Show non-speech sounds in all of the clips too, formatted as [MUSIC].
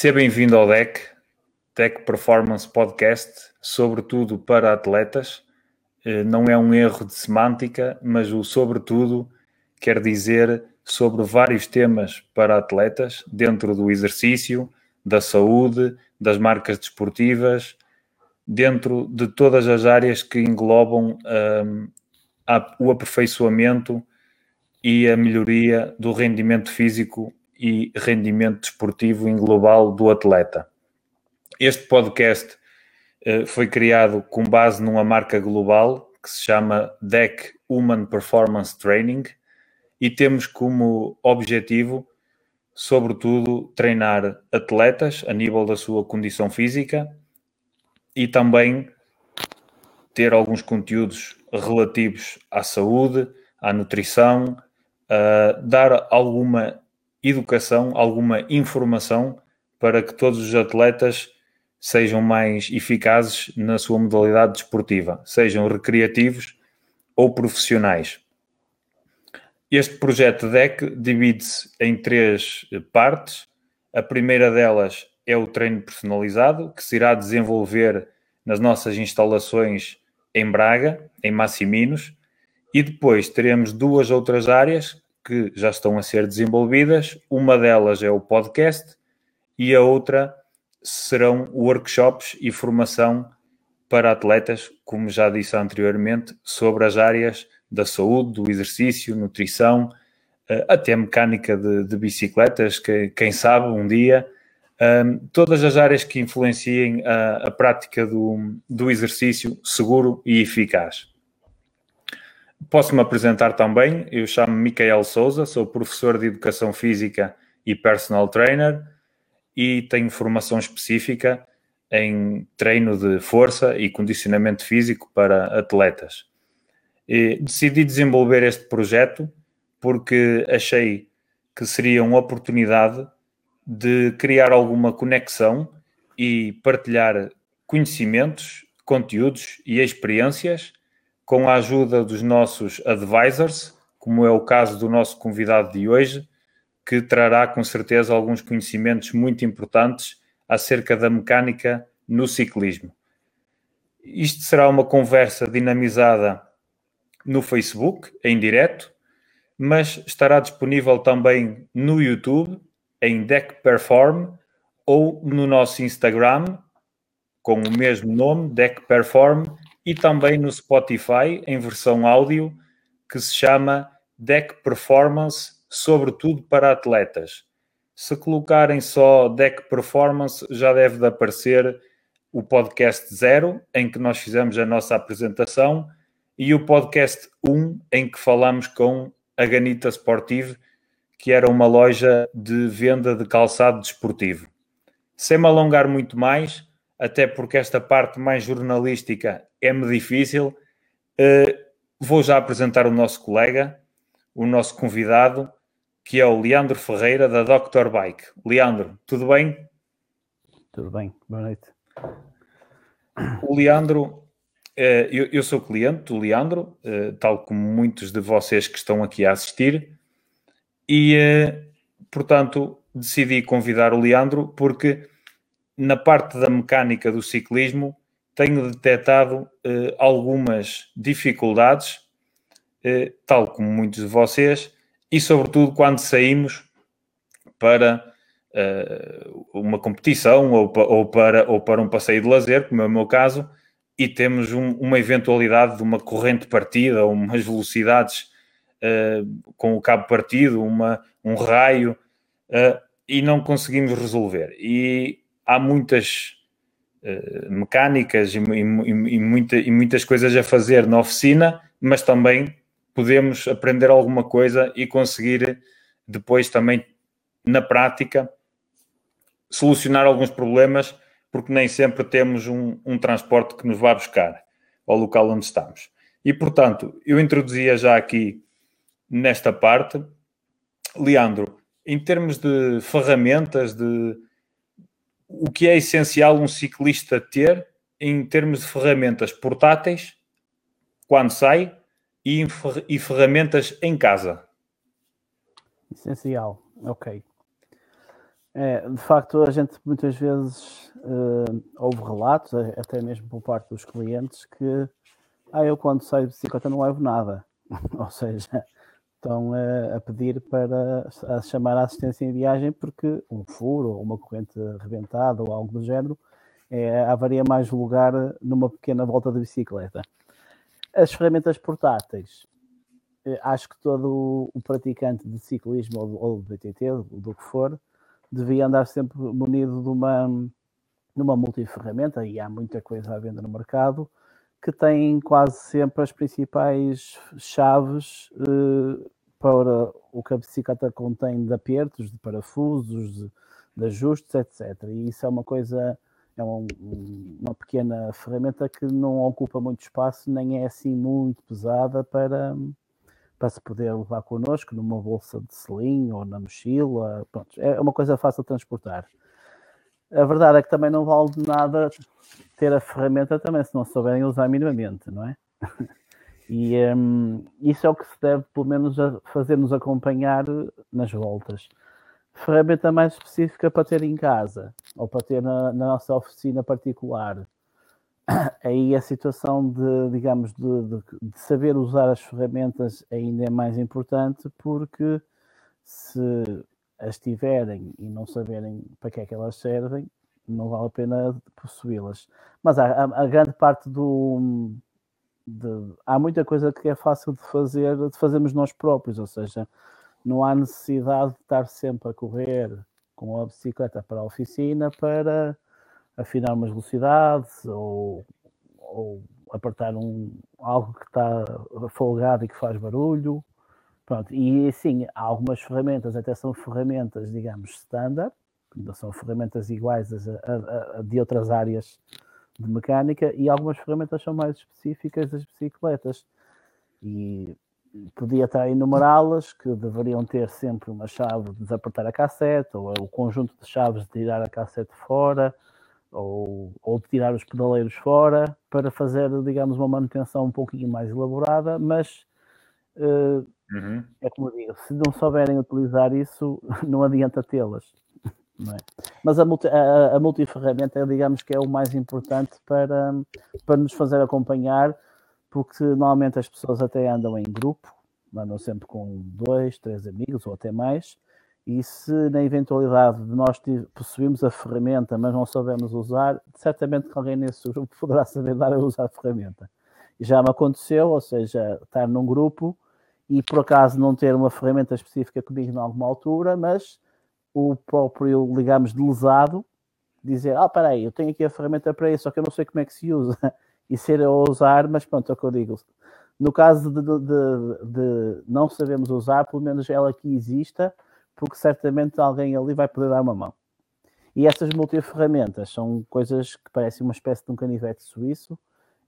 Seja bem-vindo ao DEC, DEC Performance Podcast, sobretudo para atletas. Eh, não é um erro de semântica, mas o sobretudo quer dizer sobre vários temas para atletas, dentro do exercício, da saúde, das marcas desportivas, dentro de todas as áreas que englobam um, o aperfeiçoamento e a melhoria do rendimento físico e rendimento desportivo em global do atleta. Este podcast uh, foi criado com base numa marca global que se chama DEC Human Performance Training e temos como objetivo, sobretudo, treinar atletas a nível da sua condição física e também ter alguns conteúdos relativos à saúde, à nutrição, dar alguma educação, alguma informação para que todos os atletas sejam mais eficazes na sua modalidade desportiva, sejam recreativos ou profissionais. Este projeto DEC divide-se em três partes. A primeira delas é o treino personalizado, que se irá desenvolver nas nossas instalações em Braga, em Massiminos, e depois teremos duas outras áreas que já estão a ser desenvolvidas. Uma delas é o podcast e a outra serão workshops e formação para atletas, como já disse anteriormente, sobre as áreas da saúde, do exercício, nutrição, eh, até mecânica de, de bicicletas, que quem sabe um dia um, todas as áreas que influenciem a, a prática do, do exercício seguro e eficaz. Posso-me apresentar também, eu chamo-me Micael Souza, sou professor de Educação Física e Personal Trainer e tenho formação específica em treino de força e condicionamento físico para atletas. E decidi desenvolver este projeto porque achei que seria uma oportunidade de criar alguma conexão e partilhar conhecimentos, conteúdos e experiências com a ajuda dos nossos advisors, como é o caso do nosso convidado de hoje, que trará com certeza alguns conhecimentos muito importantes acerca da mecânica no ciclismo. Isto será uma conversa dinamizada no Facebook, em direto, mas estará disponível também no YouTube em Deck Perform ou no nosso Instagram com o mesmo nome, Deck Perform, e também no Spotify em versão áudio que se chama Deck Performance, sobretudo para atletas. Se colocarem só Deck Performance, já deve de aparecer o podcast 0, em que nós fizemos a nossa apresentação, e o podcast 1, em que falamos com a Ganita Sportive que era uma loja de venda de calçado desportivo. Sem me alongar muito mais, até porque esta parte mais jornalística é-me difícil, uh, vou já apresentar o nosso colega, o nosso convidado, que é o Leandro Ferreira, da Dr. Bike. Leandro, tudo bem? Tudo bem, boa noite. O Leandro, uh, eu, eu, sou cliente do Leandro, uh, tal como muitos de vocês que estão aqui a assistir, e, portanto, decidi convidar o Leandro porque na parte da mecânica do ciclismo tenho detectado eh, algumas dificuldades, eh, tal como muitos de vocês, e sobretudo quando saímos para uma competição ou, ou, para, ou para um passeio de lazer, como é o meu caso, e temos um, uma eventualidade de uma corrente partida, umas velocidades com o cabo partido, uma, um raio, e não conseguimos resolver. E há muitas uh, mecânicas e, e, e, muita, e muitas coisas a fazer na oficina, mas também podemos aprender alguma coisa e conseguir depois também na prática solucionar alguns problemas, porque nem sempre temos um, um transporte que nos vá buscar ao local onde estamos. E portanto, eu introduzia já aqui nesta parte. Leandro, em termos de ferramentas, de o que é essencial um ciclista ter em termos de ferramentas portáteis quando sai e, e ferramentas em casa? Essencial, ok. É, de facto, a gente muitas vezes uh, ouve relatos, até mesmo por parte dos clientes, que ah, eu quando saio de bicicleta não levo nada. [LAUGHS] Ou seja, estão a, a pedir para a chamar a assistência em viagem porque um furo ou uma corrente rebentada ou algo do género é, haveria mais lugar numa pequena volta de bicicleta. As ferramentas portáteis, eh, acho que todo o praticante de ciclismo ou, ou de BTT, do que for, devia andar sempre munido de uma, de uma multiferramenta, e há muita coisa à venda no mercado, que tem quase sempre as principais chaves eh, para o que a bicicleta contém de apertos, de parafusos, de, de ajustes, etc. E isso é uma coisa, é um, uma pequena ferramenta que não ocupa muito espaço, nem é assim muito pesada para, para se poder levar connosco numa bolsa de selim ou na mochila. Pronto, é uma coisa fácil de transportar. A verdade é que também não vale de nada ter a ferramenta também se não souberem usar minimamente, não é? [LAUGHS] E um, isso é o que se deve, pelo menos, fazer-nos acompanhar nas voltas. Ferramenta mais específica para ter em casa ou para ter na, na nossa oficina particular. [COUGHS] Aí a situação de, digamos, de, de, de, saber usar as ferramentas ainda é mais importante porque se as tiverem e não saberem para que é que elas servem, não vale a pena possuí-las. Mas a, a, a grande parte do, de, há muita coisa que é fácil de fazer, de fazermos nós próprios, ou seja, não há necessidade de estar sempre a correr com a bicicleta para a oficina para afinar umas velocidades ou, ou apertar um, algo que está folgado e que faz barulho. Pronto, e sim, há algumas ferramentas, até são ferramentas, digamos, standard, são ferramentas iguais a, a, a de outras áreas de mecânica e algumas ferramentas são mais específicas das bicicletas. E podia estar a enumerá-las, que deveriam ter sempre uma chave de desapertar a cassete, ou o conjunto de chaves de tirar a cassete fora, ou, ou de tirar os pedaleiros fora, para fazer, digamos, uma manutenção um pouquinho mais elaborada, mas uh, uhum. é como eu digo, se não souberem utilizar isso, [LAUGHS] não adianta tê-las. É? Mas a, multi, a, a multiferramenta, digamos que é o mais importante para, para nos fazer acompanhar, porque normalmente as pessoas até andam em grupo, andam sempre com dois, três amigos ou até mais, e se na eventualidade de nós possuirmos a ferramenta, mas não soubermos usar, certamente que alguém nesse grupo poderá saber dar a usar a ferramenta. Já me aconteceu, ou seja, estar num grupo e por acaso não ter uma ferramenta específica comigo em alguma altura, mas o próprio, digamos, lesado, dizer, ah, peraí, eu tenho aqui a ferramenta para isso, só que eu não sei como é que se usa, [LAUGHS] e ser a usar, mas pronto, é o que eu digo. No caso de, de, de, de não sabemos usar, pelo menos ela aqui exista, porque certamente alguém ali vai poder dar uma mão. E essas multiferramentas são coisas que parecem uma espécie de um canivete suíço,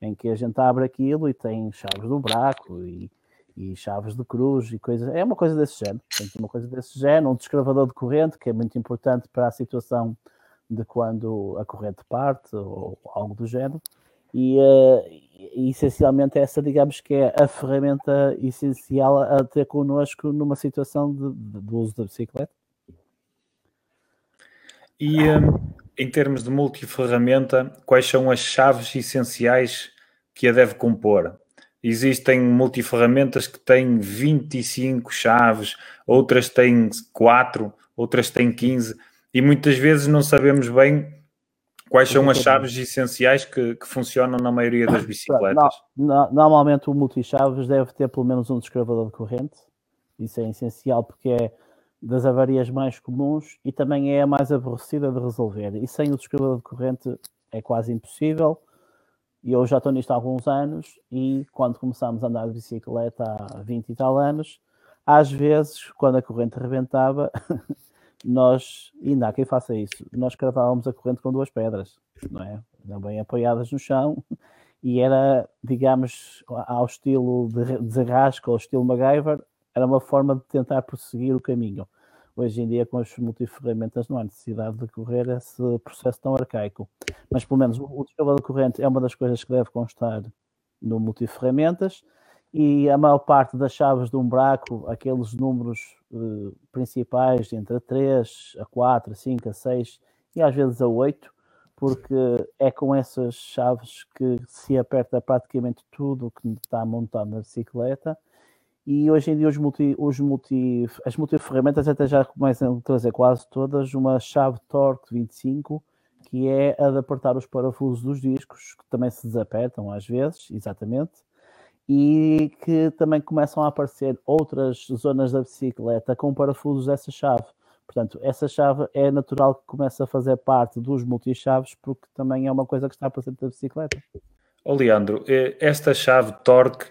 em que a gente abre aquilo e tem chaves do buraco e e chaves de cruz e coisas. É uma coisa desse género. Tem uma coisa desse género, um descravador de corrente, que é muito importante para a situação de quando a corrente parte ou algo do género. E, uh, e essencialmente essa, digamos que é a ferramenta essencial a ter connosco numa situação de, de, uso da bicicleta. E um, em termos de multiferramenta, quais são as chaves essenciais que a deve compor? Existem multiferramentas que têm 25 chaves, outras têm 4, outras têm 15, e muitas vezes não sabemos bem quais são as chaves essenciais que, que funcionam na maioria das [COUGHS] bicicletas. Normalmente o multichaves deve ter pelo menos um descravador de corrente, isso é essencial porque é das avarias mais comuns e também é a mais aborrecida de resolver. E sem o descravador de corrente é quase impossível e eu já estou nisto há alguns anos e quando começámos a andar de bicicleta há 20 e tal anos, às vezes, quando a corrente rebentava, [LAUGHS] nós, ainda há quem faça isso, nós cravávamos a corrente com duas pedras, não é? Bem apoiadas no chão, e era, digamos, ao estilo de desarrasco, ao estilo MacGyver, era uma forma de tentar prosseguir o caminho. Hoje em dia, com as multiferramentas, não há necessidade de correr esse processo tão arcaico. Mas, pelo menos, o descavador de corrente é uma das coisas que deve constar no multiferramentas. e a maior parte das chaves de um buraco, aqueles números uh, principais entre a 3, a 4, a 5, a 6 e às vezes a 8, porque é com essas chaves que se aperta praticamente tudo que está montado na bicicleta. E hoje em dia os multi, os multi, as multiferramentas até já começam a trazer quase todas uma chave Torque 25, que é a de apertar os parafusos dos discos, que também se desapertam às vezes, exatamente e que também começam a aparecer outras zonas da bicicleta com parafusos dessa chave. Portanto, essa chave é natural que comece a fazer parte dos multichaves, porque também é uma coisa que está presente na bicicleta. Ô Leandro, eh, esta chave torque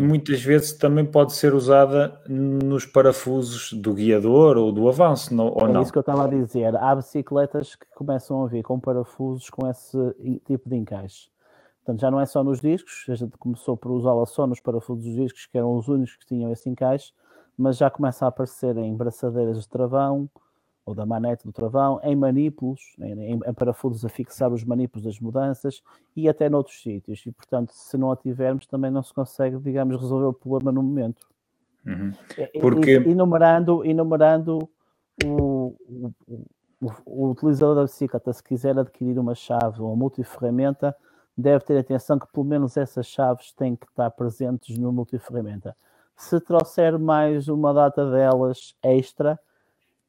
muitas vezes também pode ser usada nos parafusos do guiador ou do avanço, não, ou é não? É isso que eu estava a dizer. Há bicicletas que começam a vir com parafusos com esse tipo de encaixe. Portanto, já não é só nos discos, a gente começou por usá-la só nos parafusos dos discos, que eram os únicos que tinham esse encaixe, mas já começa a aparecer em braçadeiras de travão, ou da manete do travão, em manípulos, em, em parafusos a fixar os manípulos das mudanças e até noutros sítios. E, portanto, se não a tivermos, também não se consegue, digamos, resolver o problema no momento. Uhum. Porque... Enumerando, enumerando o, o, o, o utilizador da bicicleta, se quiser adquirir uma chave ou uma multiferramenta, deve ter atenção que pelo menos essas chaves têm que estar presentes no multiferramenta. Se trouxer mais uma data delas extra,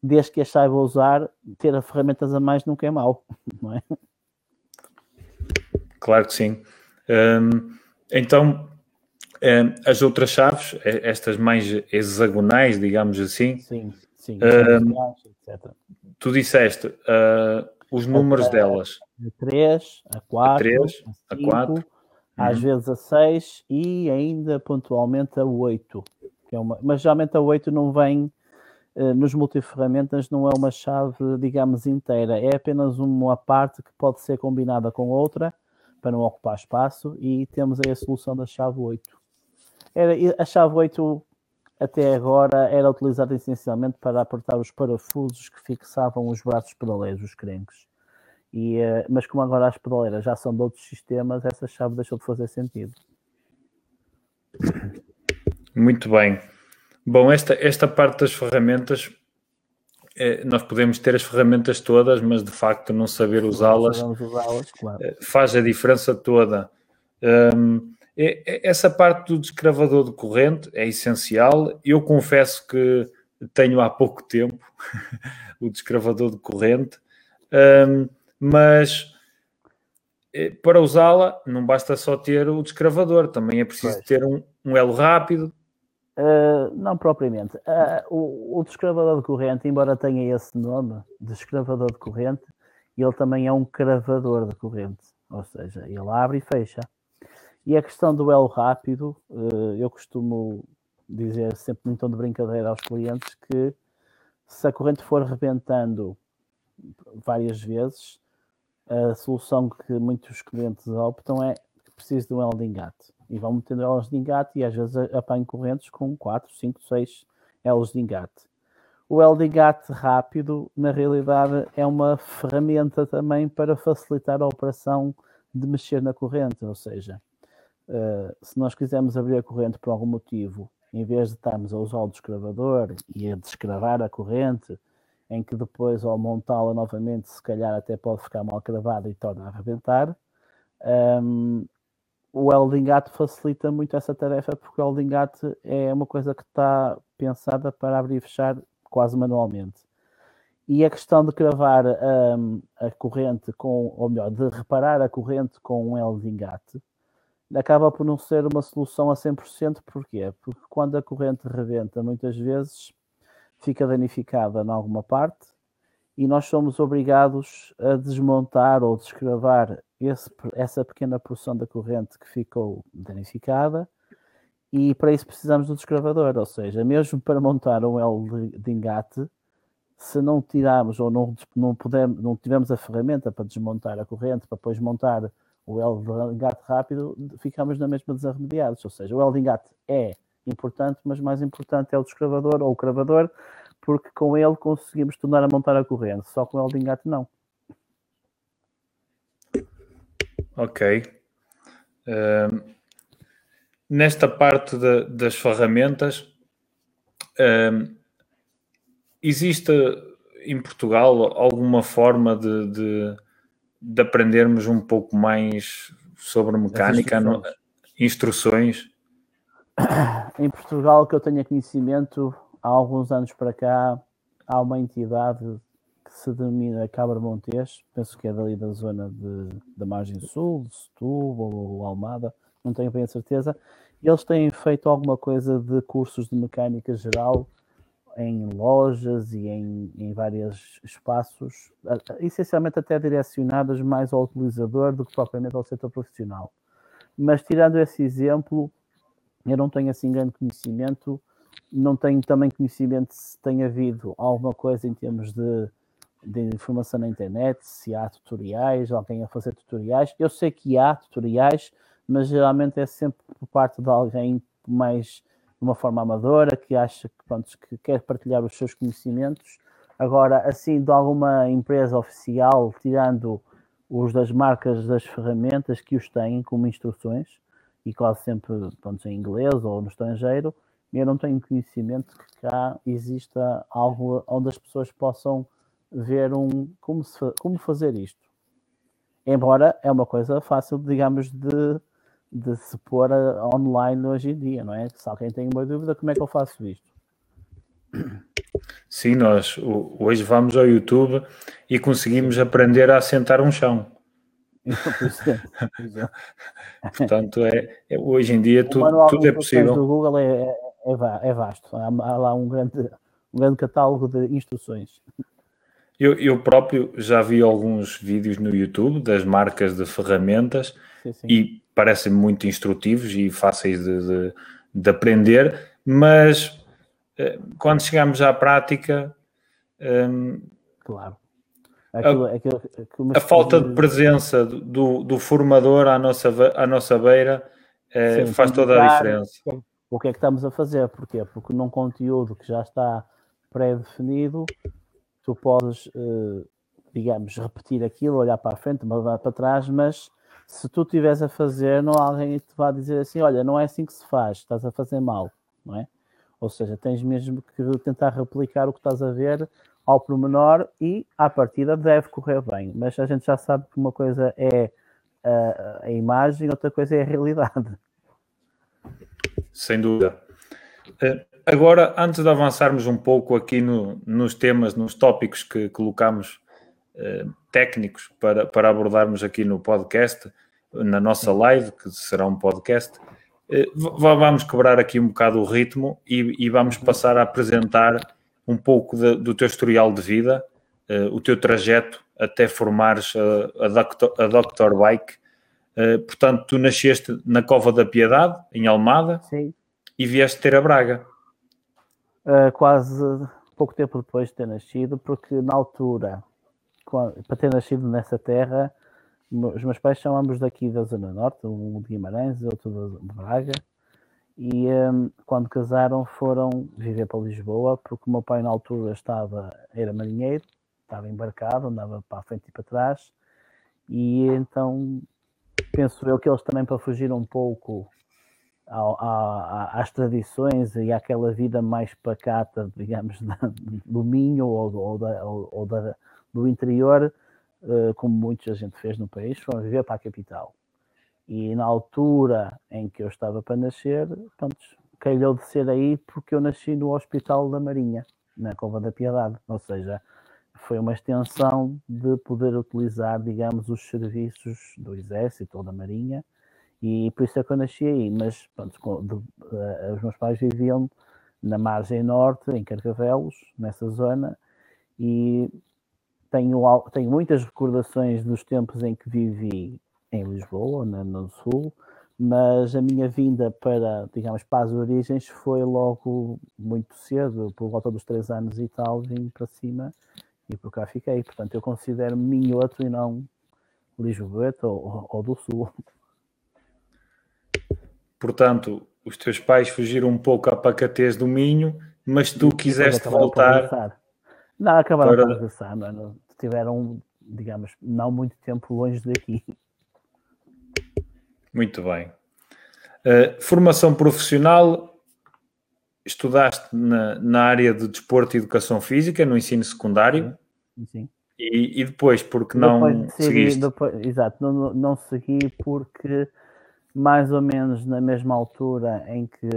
desde que as saiba usar, ter as ferramentas a mais nunca é mau, [LAUGHS] não é? Claro que sim. Hum, então, hum, as outras chaves, estas mais hexagonais, digamos assim, sim, sim, etc. Tu disseste uh, os números delas a 3, a 4, a, 3, a, 5, a 4, às uhum. vezes a 6 e ainda pontualmente a 8. Que é uma, mas geralmente a 8 não vem nos multiferramentas, não é uma chave, digamos, inteira, é apenas uma parte que pode ser combinada com outra para não ocupar espaço e temos aí a solução da chave 8. Era, a chave 8 até agora era utilizada essencialmente para apertar os parafusos que fixavam os braços pedaleiros, os crenques. E, uh, mas como agora as pedaleiras já são de outros sistemas, essa chave deixou de fazer sentido. Muito bem. Bom, esta, esta parte das ferramentas, eh, nós podemos ter as ferramentas todas, mas de facto não saber usá-las claro. eh, faz a diferença toda. Um, essa parte do descravador de corrente é essencial. Eu confesso que tenho há pouco tempo [LAUGHS] o descravador de corrente. Um, mas eh, para usá-la não basta só ter o descravador, também é preciso pois. ter um, um, elo rápido. Uh, não propriamente. Uh, o, o descravador de corrente, embora tenha esse nome, descravador de corrente, ele também é um cravador de corrente, ou seja, ele abre e fecha. E a questão do elo rápido, uh, eu costumo dizer sempre em tom de brincadeira aos clientes que se a corrente for rebentando várias vezes, a solução que muitos clientes optam é que preciso de um elo de engate. E vão metendo elos de engate e às vezes apanho correntes com 4, 5, 6 elos de engate. O elo de engate rápido, na realidade, é uma ferramenta também para facilitar a operação de mexer na corrente, ou seja, uh, se nós quisermos abrir a corrente por algum motivo, em vez de estarmos a usar o descravador e a descravar a corrente, em que depois, ao montá-la novamente, se calhar até pode ficar mal cravada e torna a arrebentar. Um, o Eldingate facilita muito essa tarefa porque o Eldingate é uma coisa que está pensada para abrir e fechar quase manualmente. E a questão de cravar um, a corrente com, ou melhor, de reparar a corrente com um Eldingate acaba por não ser uma solução a 100%. Porquê? Porque quando a corrente rebenta, muitas vezes fica danificada em alguma parte e nós somos obrigados a desmontar ou descravar esse, essa pequena porção da corrente que ficou danificada. E para isso precisamos do descravador, ou seja, mesmo para montar um L de, de engate, se não tirarmos ou não, não, podemos, não tivermos a ferramenta para desmontar a corrente, para depois montar o L de engate rápido, ficamos na mesma desarremediados, ou seja, o L de engate é importante, mas mais importante é o descravador ou o cravador, porque com ele conseguimos tornar a montar a corrente, só com o de engate não. Ok. Uh, nesta parte de, das ferramentas, um, existe em Portugal alguma forma de, de, de, aprendermos um pouco mais sobre mecânica, instruções? instruções? Em Portugal, que eu tenha conhecimento, há alguns anos para cá, há uma entidade que se denomina Cabra Montes, penso que é dali da zona de, da margem sul, de Setúbal ou Almada, não tenho bem a certeza. Eles têm feito alguma coisa de cursos de mecânica geral em lojas e em, em vários espaços, essencialmente até direcionadas mais ao utilizador do que propriamente ao setor profissional. Mas tirando esse exemplo, eu não tenho assim grande conhecimento, não tenho também conhecimento se tem havido alguma coisa em termos de, de informação na internet, se há tutoriais, alguém a fazer tutoriais. Eu sei que há tutoriais, mas geralmente é sempre por parte de alguém mais de uma forma amadora, que acha que, pronto, que quer partilhar os seus conhecimentos. Agora, assim, de alguma empresa oficial, tirando os das marcas das ferramentas que os têm como instruções, e quase sempre pronto, em inglês ou no estrangeiro, eu não tenho conhecimento que cá exista algo onde as pessoas possam ver um como, se, como fazer isto. Embora é uma coisa fácil, digamos, de de se pôr online hoje em dia, não é? Se alguém tem uma dúvida, como é que eu faço isto? Sim, nós hoje vamos ao YouTube e conseguimos aprender a assentar um chão. [LAUGHS] Portanto, é, é, hoje em dia tudo, tudo é possível. O Google é, é, é, vasto, há, há, lá um grande, um grande catálogo de instruções. Eu, eu próprio já vi alguns vídeos no YouTube das marcas de ferramentas sim, sim. e parecem muito instrutivos e fáceis de, de, de aprender, mas eh, quando chegamos à prática. Um, claro. Aquilo, a, aquilo, a falta de presença do, do formador à nossa, à nossa beira eh, Sim, faz toda a diferença. O que é que estamos a fazer? Porquê? Porque num conteúdo que já está pré-definido, tu podes, eh, digamos, repetir aquilo, olhar para a frente, olhar para trás, mas se tu estiveres a fazer, não há alguém que te vá dizer assim: olha, não é assim que se faz, estás a fazer mal, não é? Ou seja, tens mesmo que tentar replicar o que estás a ver ao pormenor e, à partida, deve correr bem. Mas a gente já sabe que uma coisa é a, a imagem, outra coisa é a realidade. Sem dúvida. Eh, agora, antes de avançarmos um pouco aqui no, nos temas, nos tópicos que colocamos eh, técnicos para, para abordarmos aqui no podcast, na nossa live, que será um podcast, eh, vamos quebrar aqui um bocado o ritmo e, e vamos passar a apresentar um pouco de, do teu historial de vida, o teu trajeto até formares a, a, Doctor, a Doctor Bike. Portanto, tu nasceste na Cova da Piedade, em Almada, Sim. e vieste ter a Braga. Uh, quase pouco tempo depois de ter nascido, porque na altura para ter nascido nessa terra, os meus pais são ambos daqui da Zona Norte, um de Guimarães e outro de Braga, e um, quando casaram foram viver para Lisboa, porque o meu pai na altura estava, era marinheiro, estava embarcado, andava para a frente e para trás, e então penso eu que eles também para fugir um pouco às tradições e àquela vida mais pacata, digamos, [LAUGHS] do Minho ou, ou, da, ou, da, do interior, uh, como muita gente fez no país, foram viver para a capital. E na altura em que eu estava para nascer, pronto, calhou de ser aí porque eu nasci no Hospital da Marinha, na Cova da Piedade. Ou seja, foi uma extensão de poder utilizar, digamos, os serviços do Exército ou da Marinha, e por isso é que eu nasci aí. Mas pronto, de, uh, os meus pais viviam na margem norte, em Carcavelos, nessa zona, e tenho, tenho muitas recordações dos tempos em que vivi em Lisboa, na, no Sul, mas a minha vinda para, digamos, para as origens foi logo muito cedo, por volta dos três anos e tal, vim para cima e por cá fiquei. Portanto, eu considero-me minhoto e não Lisboeta ou, ou do Sul. Portanto, os teus pais fugiram um pouco à pacatez do Minho, mas tu quiseste voltar. Não, acabaram para... por regressar, mano estiveram, digamos, não muito tempo longe daqui. Muito bem. Uh, formação profissional, estudaste na, na área de desporto e educação física, no ensino secundário. Sim. E, e depois, porque não depois seguiste? Depois, exato, não, não segui porque mais ou menos na mesma altura em que,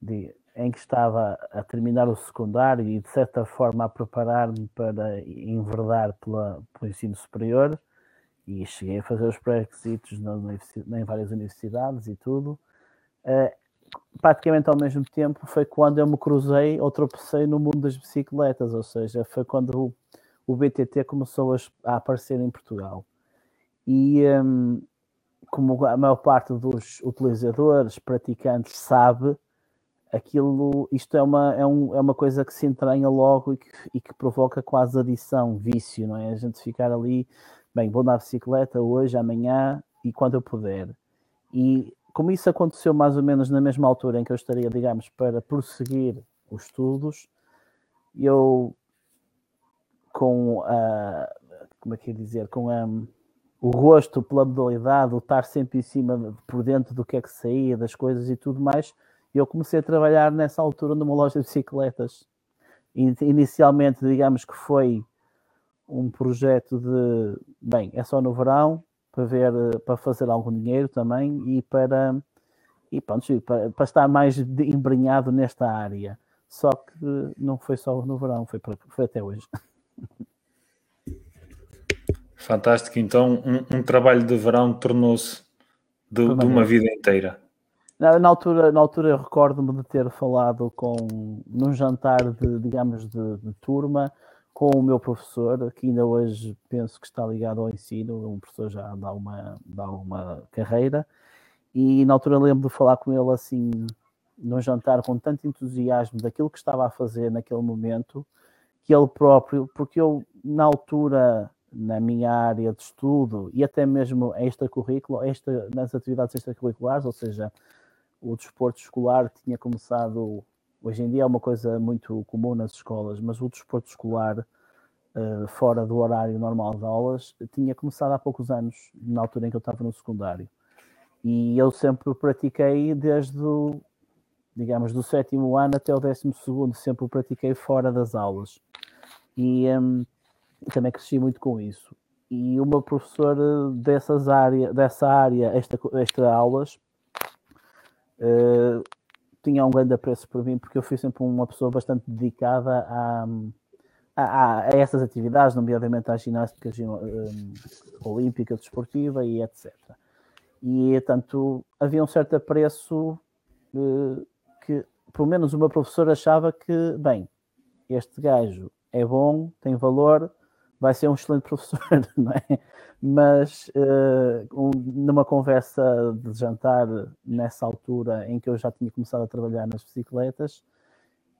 de, em que estava a terminar o secundário e de certa forma a preparar-me para enverdar pela, pelo ensino superior e cheguei a fazer os pré-requisitos em várias universidades e tudo. Uh, praticamente ao mesmo tempo foi quando eu me cruzei ou tropecei no mundo das bicicletas, ou seja, foi quando o, o BTT começou a, a, aparecer em Portugal. E um, como a maior parte dos utilizadores, praticantes sabe, aquilo, isto é uma, é, um, é uma coisa que se entranha logo e que, e que provoca quase adição, vício, não é? A gente ficar ali, bem, vou na bicicleta hoje, amanhã e quando eu puder. E como isso aconteceu mais ou menos na mesma altura em que eu estaria, digamos, para prosseguir os estudos, eu com a, como é que é dizer, com a, o gosto pela modalidade, o estar sempre em cima, por dentro do que é que saía, das coisas e tudo mais, eu comecei a trabalhar nessa altura numa loja de bicicletas. Inicialmente, digamos que foi um projeto de, bem, é só no verão, para ver, para fazer algum dinheiro também e para, e pronto, para, para estar mais embrenhado nesta área. Só que não foi só no verão, foi, para, foi até hoje. Fantástico, então um, um trabalho de verão tornou-se de, de, uma vida inteira. Na, na, altura, na altura eu recordo-me de ter falado com num jantar de, digamos, de, de turma, com o meu professor, que ainda hoje penso que está ligado ao ensino, um professor já dá uma, dá uma carreira, e na altura lembro de falar com ele assim, num jantar com tanto entusiasmo daquilo que estava a fazer naquele momento, que ele próprio, porque eu, na altura, na minha área de estudo e até mesmo extracurrículo, esta, nas atividades extracurriculares, ou seja, o desporto escolar tinha começado Hoje em dia é uma coisa muito comum nas escolas, mas o desporto escolar, uh, fora do horário normal de aulas, tinha começado há poucos anos, na altura em que eu estava no secundário. E eu sempre pratiquei desde o, digamos, do sétimo ano até o décimo segundo, sempre o pratiquei fora das aulas. E um, também cresci muito com isso. E o meu professor dessas área, dessa área, esta, extra aulas, uh, tinha um grande apreço por mim, porque eu fui sempre uma pessoa bastante dedicada a, a, a essas atividades, nomeadamente à ginástica um, olímpica, desportiva e etc. E, tanto, havia um certo apreço uh, que, pelo menos, o meu professor achava que, bem, este gajo é bom, tem valor, vai ser um excelente [LAUGHS] professor, não é? Mas uh, um, numa conversa de jantar nessa altura em que eu já tinha começado a trabalhar nas bicicletas,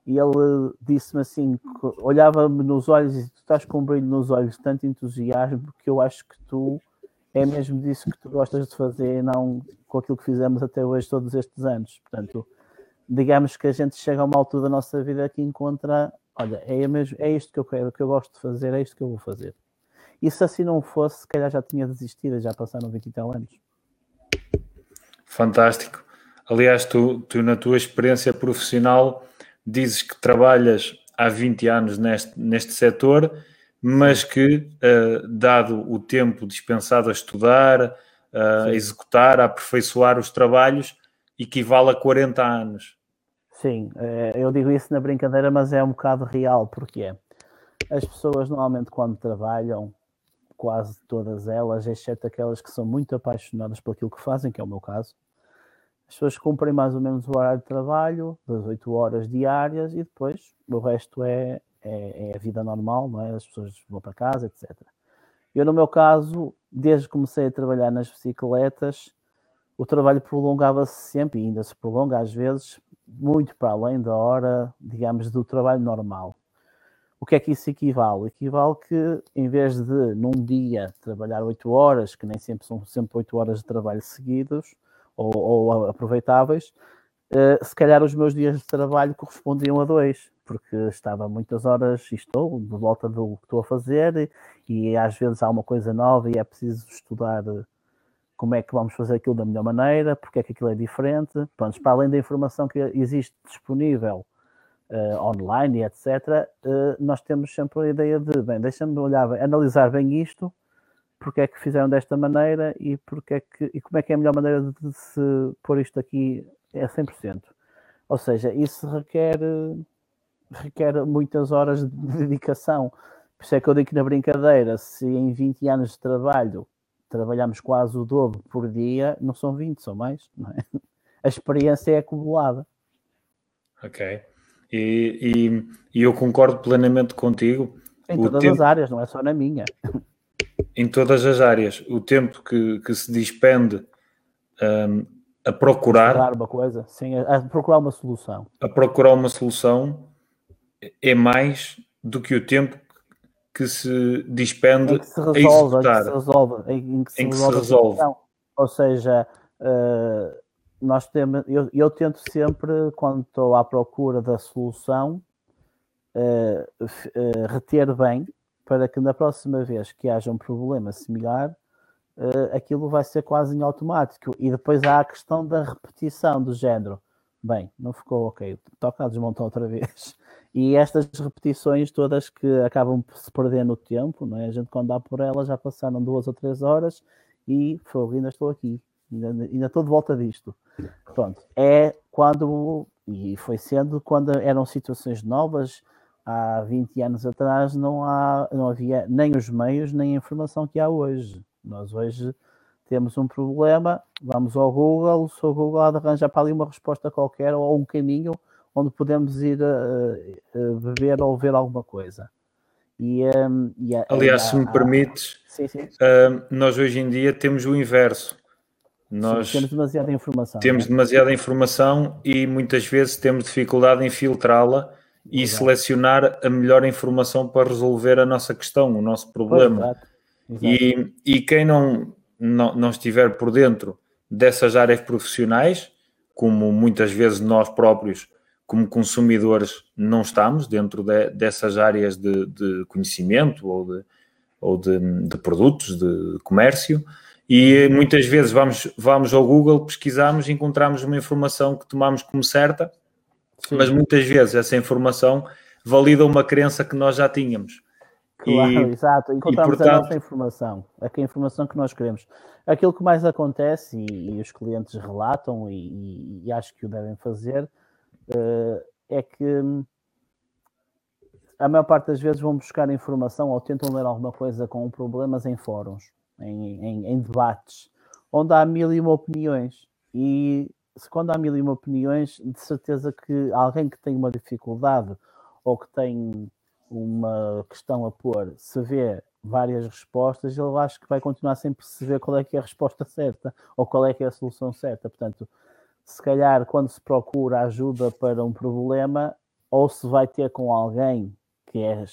e ele disse-me assim, olhava-me nos olhos e tu estás com um brilho nos olhos, tanto entusiasmo, que eu acho que tu é mesmo disso que tu gostas de fazer, não com aquilo que fizemos até hoje todos estes anos. Portanto, digamos que a gente chega a uma altura da nossa vida que encontra olha, é, mesmo, é isto que eu quero, que eu gosto de fazer, é isto que eu vou fazer. E se assim não fosse, se calhar já tinha desistido, já passaram 20 e tal anos. Fantástico. Aliás, tu, tu na tua experiência profissional dizes que trabalhas há 20 anos neste, neste setor, mas que, uh, dado o tempo dispensado a estudar, a executar, a aperfeiçoar os trabalhos, equivale a 40 anos. Sim, eh, eu digo isso na brincadeira, mas é um bocado real, porque é. As pessoas normalmente quando trabalham, quase todas elas, exceto aquelas que são muito apaixonadas por aquilo que fazem, que é o meu caso, as pessoas cumprem mais ou menos o horário de trabalho, das 8 horas diárias, e depois o resto é, é, é a vida normal, não é? As pessoas vão para casa, etc. Eu, no meu caso, desde que comecei a trabalhar nas bicicletas, o trabalho prolongava-se sempre, e ainda se prolonga às vezes, muito para além da hora, digamos, do trabalho normal. O que é que isso equivale? Equivale que, em vez de, num dia, trabalhar 8 horas, que nem sempre são sempre 8 horas de trabalho seguidos ou, ou aproveitáveis, uh, se calhar os meus dias de trabalho correspondiam a dois, porque estava muitas horas e estou de volta do que estou a fazer e, e às vezes há uma coisa nova e é preciso estudar como é que vamos fazer aquilo da melhor maneira, porque é que aquilo é diferente. Pronto, para além da informação que existe disponível uh, online e etc., uh, nós temos sempre a ideia de, bem, deixa-me olhar, analisar bem isto, porque é que fizeram desta maneira e, porque é que, e como é que é a melhor maneira de, de se pôr isto aqui a 100%. Ou seja, isso requer, requer muitas horas de dedicação. Por isso é que eu digo que na brincadeira, se em 20 anos de trabalho trabalhamos quase o dobro por dia, não são 20, são mais. É? A experiência é acumulada. Ok. E, e, e, eu concordo plenamente contigo. Em todas tempo, as áreas, não é só na minha. Em todas as áreas. O tempo que, que se despende um, a procurar. Uma coisa, sim, a, a procurar uma solução. A procurar uma solução é mais do que o tempo que se despende em que se resolve, a executar. Em que se resolve. Em que se, em que resolve, se resolve. Ou seja, uh, nós temos, eu, eu, tento sempre, quando estou à procura da solução, uh, uh, reter bem para que na próxima vez que haja um problema similar, aquilo vai ser quase em automático. E depois há a questão da repetição do género. Bem, não ficou ok, toca a desmontar outra vez. E estas repetições todas que acabam por se perder no tempo, não é? a gente quando dá por elas já passaram duas ou três horas e fogo, ainda estou aqui, ainda, ainda estou de volta disto. Pronto, é quando, e foi sendo quando eram situações novas, há 20 anos atrás não, há, não havia nem os meios nem a informação que há hoje. Nós hoje temos um problema, vamos ao Google, se o Google arranja para ali uma resposta qualquer ou um caminho onde podemos ir uh, beber ou ver alguma coisa. E, um, e a, Aliás, a, se me permites, sim, sim. Uh, nós hoje em dia temos o inverso. Nós sim, temos demasiada informação. Temos é? demasiada informação e muitas vezes temos dificuldade em filtrá-la e Exato. selecionar a melhor informação para resolver a nossa questão, o nosso problema. Pois. E, e quem não, não, não estiver por dentro dessas áreas profissionais, como muitas vezes nós próprios como consumidores não estamos dentro de, dessas áreas de, de, conhecimento ou, de, ou de, produtos, de comércio, e muitas vezes vamos, vamos ao Google, pesquisamos, encontramos uma informação que tomamos como certa, Sim. mas muitas vezes essa informação valida uma crença que nós já tínhamos. Claro, e, exato. Encontramos e, portanto, a nossa informação, a informação que nós queremos. Aquilo que mais acontece, e, e os clientes relatam, e, e acho que o devem fazer, é que hum, a maior parte das vezes vão buscar informação ou tentam ler alguma coisa com problemas em fóruns, em, em, em debates, onde há mil e uma opiniões. E se quando há mil e uma opiniões, de certeza que alguém que tem uma dificuldade ou que tem uma questão a pôr, se vê várias respostas, ele acho que vai continuar sem perceber qual é que é a resposta certa ou qual é que é a solução certa. Portanto, se calhar quando se procura ajuda para um problema, ou se vai ter com alguém que é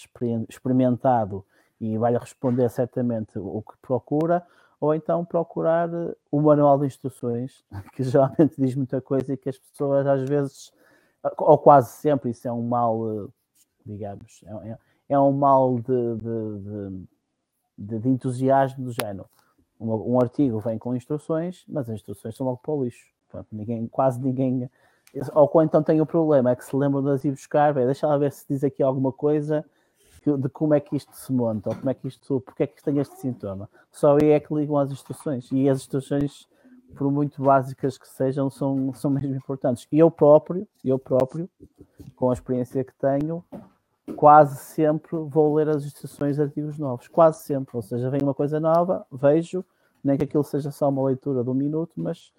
experimentado e vai responder certamente o que procura, ou então procurar o manual de instruções, [LAUGHS] que geralmente diz muita coisa e que as pessoas às vezes, ou quase sempre, isso é um mal, digamos, é, é, é um mal de, de, de, de entusiasmo do género. Um, um, artigo vem com instruções, mas as instruções são logo para o lixo. Pronto, ninguém, quase ninguém. Ou então tem o problema, é que se lembram de as ir buscar, bem, deixa lá ver se diz aqui alguma coisa de como é que isto se monta, ou como é que isto, porque é que isto tem este sintoma. Só aí é que ligam as instruções. E as instruções, por muito básicas que sejam, são, são mesmo importantes. E eu próprio, eu próprio, com a experiência que tenho, quase sempre vou ler as instruções de artigos novos. Quase sempre. Ou seja, vem uma coisa nova, vejo, nem que aquilo seja só uma leitura de um minuto, mas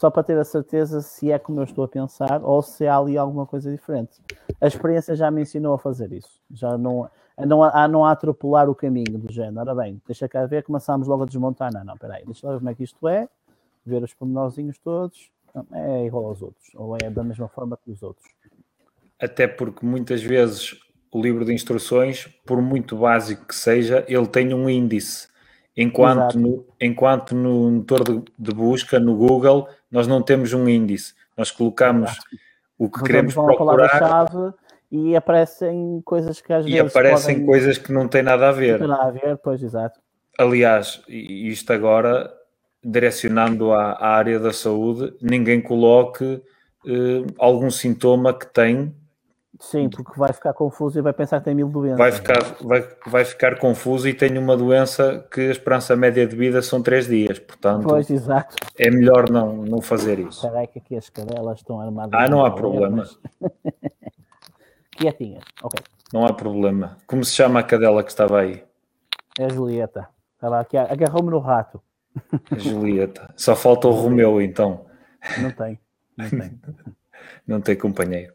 só para ter a certeza se é como eu estou a pensar ou se há ali alguma coisa diferente. A experiência já me ensinou a fazer isso. Já não, a não, a não atropelar o caminho do género. Ora bem, deixa cá ver, começámos logo a desmontar. Não, não, peraí, deixa lá ver como é que isto é, ver os pormenorzinhos todos. É igual aos outros, ou é da mesma forma que os outros. Até porque muitas vezes o livro de instruções, por muito básico que seja, ele tem um índice. Enquanto no, enquanto no motor de, de busca, no Google, nós não temos um índice. Nós colocamos Exato. o que queremos procurar e aparecem coisas que às e vezes. E aparecem podem... coisas que não têm nada a ver. Não tem nada a ver, pois, exato. Aliás, isto agora direcionando à, à área da saúde, ninguém coloque uh, algum sintoma que tem. Sim, porque vai ficar confuso e vai pensar que tem mil doenças. Vai ficar, vai, vai ficar confuso e tem uma doença que a esperança média de vida são três dias, portanto pois, exato. é melhor não, não fazer isso. Aí que aqui as cadelas estão armadas. Ah, não há problema. [LAUGHS] Quietinhas, ok. Não há problema. Como se chama a cadela que estava aí? É a Julieta. Estava aqui, agarrou-me no rato. A Julieta. Só falta o Romeu, então. Não tem. Não tem. [LAUGHS] não tem companheiro.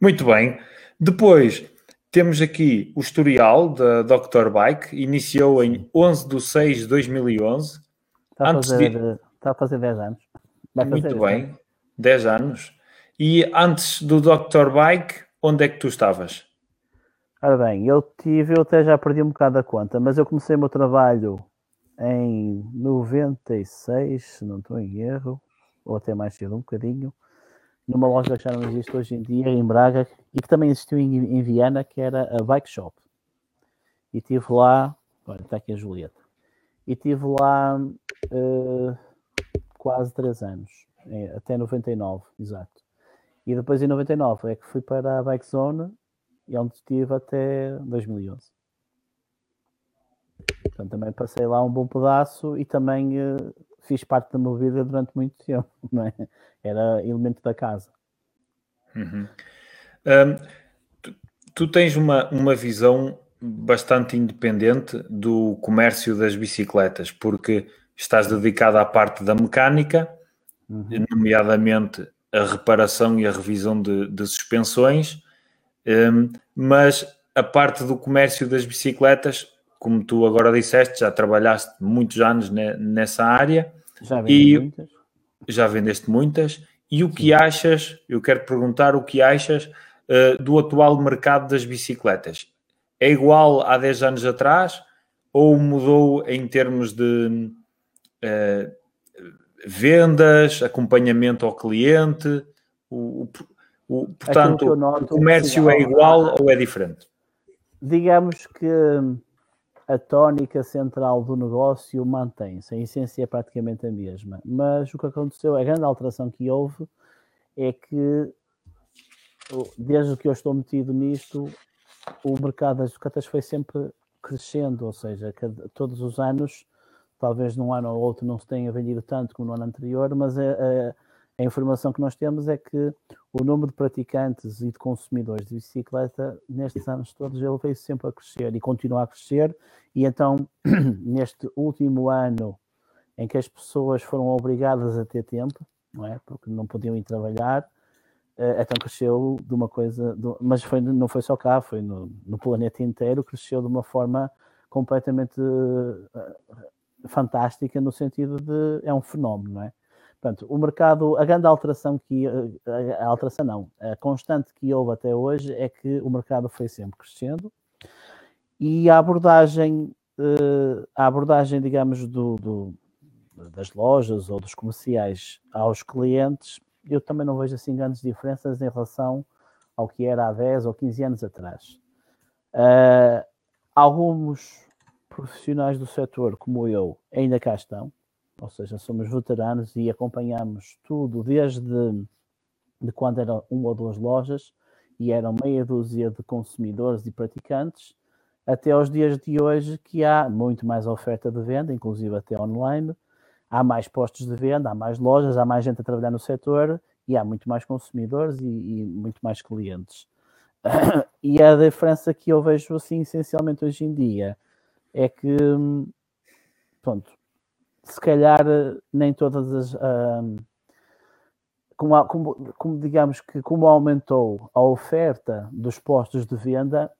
Muito bem. Depois temos aqui o historial da Dr. Bike. Iniciou em 11 de 6 de 2011. Está a, fazer, de... está a fazer 10 anos. Fazer Muito bem. Ano. 10 anos. E antes do Dr. Bike, onde é que tu estavas? Ora bem, eu tive, eu até já perdi um bocado a conta, mas eu comecei o meu trabalho em 96, se não estou em erro, ou até mais cedo, um bocadinho, numa loja que já não existe hoje em dia, em Braga, e que também existiu em, em Viana, que era a Bike Shop. E estive lá, olha, está aqui a Julieta, e estive lá uh, quase 3 anos, até 99, exato. E depois em 99 é que fui para a Bike Zone, e onde estive até 2011. Portanto, também passei lá um bom pedaço e também uh, fiz parte da minha vida durante muito tempo, [LAUGHS] não é? Era elemento da casa. Uhum. Um, tu, tu, tens uma, uma visão bastante independente do comércio das bicicletas, porque estás dedicado à parte da mecânica, uhum. nomeadamente a reparação e a revisão de, de suspensões, um, mas a parte do comércio das bicicletas, como tu agora disseste, já trabalhaste muitos anos ne, nessa área. Já vendeste muitas. Já vendeste muitas. E o que achas, eu quero perguntar o que achas uh, do atual mercado das bicicletas? É igual há 10 anos atrás ou mudou em termos de uh, vendas, acompanhamento ao cliente? O, o, portanto, noto, o comércio é igual ou é diferente? Digamos que a tónica central do negócio mantém-se, a essência é praticamente a mesma. Mas o que aconteceu, a grande alteração que houve é que, desde que eu estou metido nisto, o mercado das bicicletas foi sempre crescendo, ou seja, todos os anos, talvez num ano ou outro não se tenha vendido tanto como no ano anterior, mas a, a a informação que nós temos é que o número de praticantes e de consumidores de bicicleta nestes anos todos ele veio sempre a crescer e continua a crescer e então [CLEARS THROAT] neste último ano em que as pessoas foram obrigadas a ter tempo, não é? Porque não podiam ir trabalhar, eh, então cresceu de uma coisa, mas foi, não foi só cá, foi no, no planeta inteiro, cresceu de uma forma completamente uh, fantástica no sentido de é um fenómeno, não é? Portanto, o mercado, a grande alteração que, a alteração não, a constante que houve até hoje é que o mercado foi sempre crescendo e a abordagem, eh, a abordagem, digamos, do, do, das lojas ou dos comerciais aos clientes, eu também não vejo assim grandes diferenças em relação ao que era há 10 ou 15 anos atrás. Uh, alguns profissionais do setor, como eu, ainda cá estão, ou seja, somos veteranos e acompanhamos tudo desde de quando eram uma ou duas lojas e eram meia dúzia de consumidores e praticantes, até aos dias de hoje que há muito mais oferta de venda, inclusive até online, há mais postos de venda, há mais lojas, há mais gente a trabalhar no setor e há muito mais consumidores e, e muito mais clientes. [COUGHS] e a diferença que eu vejo assim essencialmente hoje em dia é que pronto, se calhar eh, nem todas as. Um, como, como, como, digamos que como aumentou a oferta dos postos de venda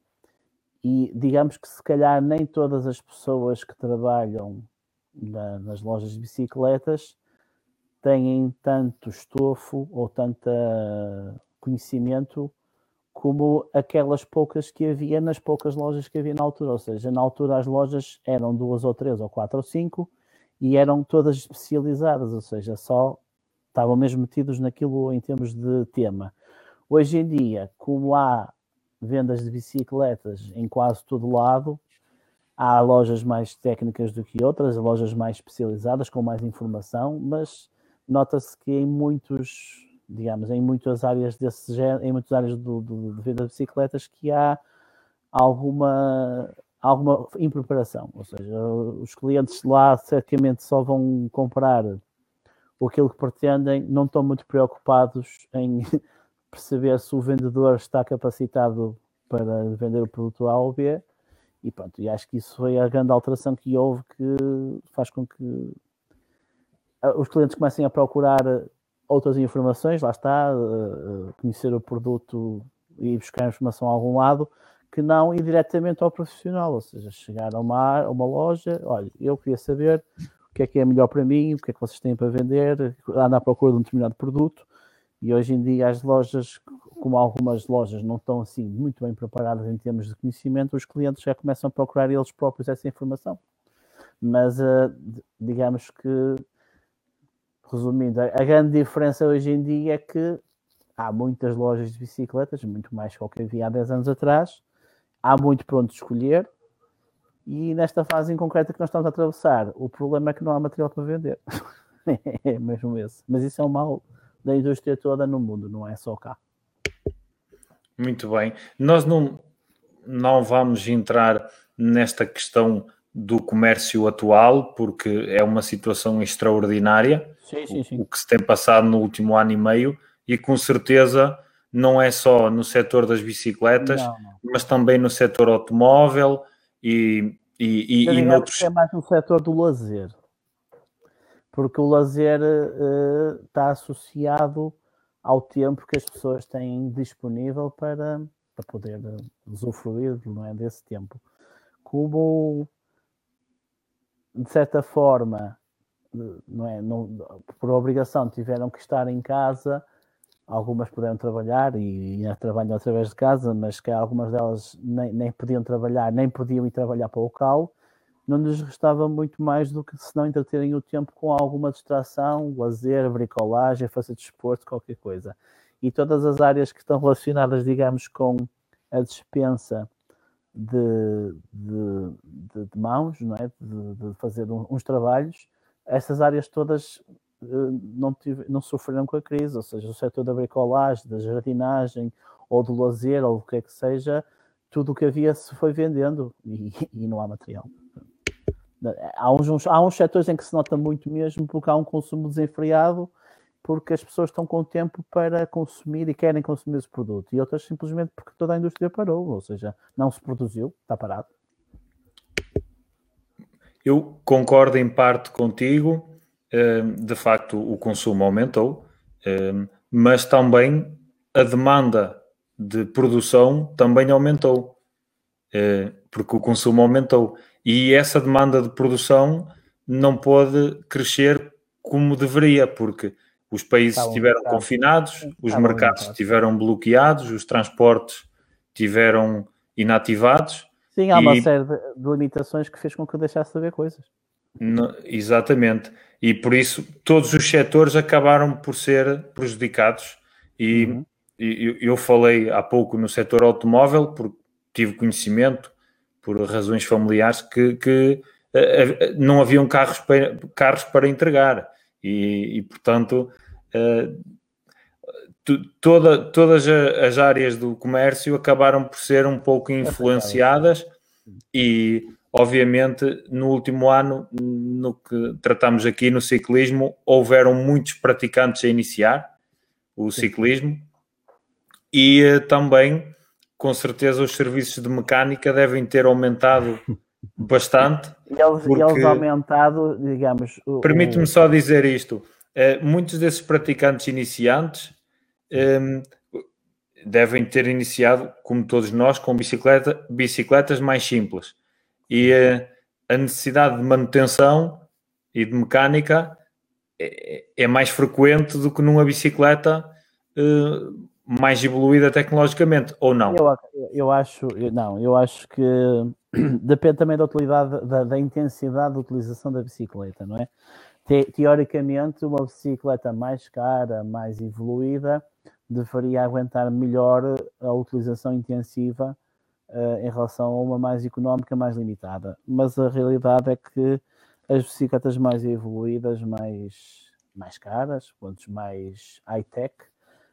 e digamos que se calhar nem todas as pessoas que trabalham na, nas lojas de bicicletas têm tanto estofo ou tanto conhecimento como aquelas poucas que havia nas poucas lojas que havia na altura. Ou seja, na altura as lojas eram duas ou três ou quatro ou cinco e eram todas especializadas, ou seja, só estavam mesmo metidos naquilo em termos de tema. Hoje em dia, como há vendas de bicicletas em quase todo lado, há lojas mais técnicas do que outras, lojas mais especializadas, com mais informação, mas nota-se que em muitos, digamos, em muitas áreas desse género, em muitas áreas do, do, de venda de bicicletas, que há alguma, alguma impreparação. Ou seja, os clientes lá certamente só vão comprar aquilo que pretendem, não estão muito preocupados em [LAUGHS] perceber se o vendedor está capacitado para vender o produto A ou B. E pronto, e acho que isso foi a grande alteração que houve que faz com que os clientes comecem a procurar outras informações, lá está, conhecer o produto e buscar informação a algum lado, que não ir diretamente ao profissional, ou seja, chegar a uma, a uma loja, olha, eu queria saber o que é que é melhor para mim, o que é que vocês têm para vender, andar à procura de um determinado produto, e hoje em dia as lojas, como algumas lojas não estão assim muito bem preparadas em termos de conhecimento, os clientes já começam a procurar eles próprios essa informação. Mas uh, digamos que, resumindo, a grande diferença hoje em dia é que há muitas lojas de bicicletas, muito mais que o que havia há 10 anos atrás, há muito para onde escolher, e nesta fase em concreta que nós estamos a atravessar, o problema é que não há material para vender. [LAUGHS] é mesmo esse. Mas isso é um mal da indústria toda no mundo, não é só cá. Muito bem. Nós não, não vamos entrar nesta questão do comércio atual, porque é uma situação extraordinária, sim, sim, sim. o que se tem passado no último ano e meio, e com certeza não é só no setor das bicicletas, não, não. mas também no setor automóvel e, e, e, e noutros... É mais no setor do lazer porque o lazer uh, está associado ao tempo que as pessoas têm disponível para, para poder eh, usufruir não é, desse tempo. Como, de certa forma, não é, não, por obrigação tiveram que estar em casa, algumas puderam trabalhar e, e trabalham através de casa, mas que algumas delas nem, nem podiam trabalhar, nem podiam ir trabalhar para o local, não nos restava muito mais do que se não entreterem o tempo com alguma distração, lazer, bricolagem, fazer desporto, qualquer coisa. E todas as áreas que estão relacionadas, digamos, com a dispensa de, de, de, de mãos, não é? de, de fazer uns trabalhos, essas áreas todas não, tive, não sofreram com a crise, ou seja, o setor da bricolagem, da jardinagem, ou do lazer, ou o que é que seja, tudo o que havia se foi vendendo e, [LAUGHS] e não há material. Há uns, há uns setores em que se nota muito mesmo porque há um consumo desenfreado, porque as pessoas estão com tempo para consumir e querem consumir esse produto, e outras simplesmente porque toda a indústria parou, ou seja, não se produziu, está parado. Eu concordo em parte contigo, de facto o consumo aumentou, mas também a demanda de produção também aumentou, eh, porque o consumo aumentou e essa demanda de produção não pode crescer como deveria, porque os países tá estiveram tá confinados, os tá mercados bom, estiveram bloqueados, os transportes estiveram inativados. Sim, há e... uma série de, limitações que fez com que eu deixasse de ver coisas. Exatamente. E por isso todos os setores acabaram por ser prejudicados. E, uhum. e eu falei há pouco no setor automóvel, porque tive conhecimento por razões familiares, que, que uh, não haviam carros para, carros para entregar. E, e portanto, uh, toda, todas as áreas do comércio acabaram por ser um pouco influenciadas e, obviamente, no último ano, no que tratamos aqui no ciclismo, houveram muitos praticantes a iniciar o ciclismo e uh, também com certeza os serviços de mecânica devem ter aumentado [LAUGHS] bastante. Eles, porque... eles aumentado, digamos. Permite-me só dizer isto: uh, muitos desses praticantes iniciantes ehm, devem ter iniciado, como todos nós, com bicicleta, bicicletas mais simples. E a necessidade de manutenção e de mecânica é, é mais frequente do que numa bicicleta uh, mais evoluída tecnologicamente, ou não? Eu, eu acho, não, eu acho que [CLEARS THROAT] depende também da utilidade, da, da intensidade da utilização da bicicleta, não é? Te, teoricamente, uma bicicleta mais cara, mais evoluída, deveria aguentar melhor a utilização intensiva em relação a uma mais económica, mais limitada. Mas a realidade é que as bicicletas mais evoluídas, mais, mais caras, pontos mais high-tech,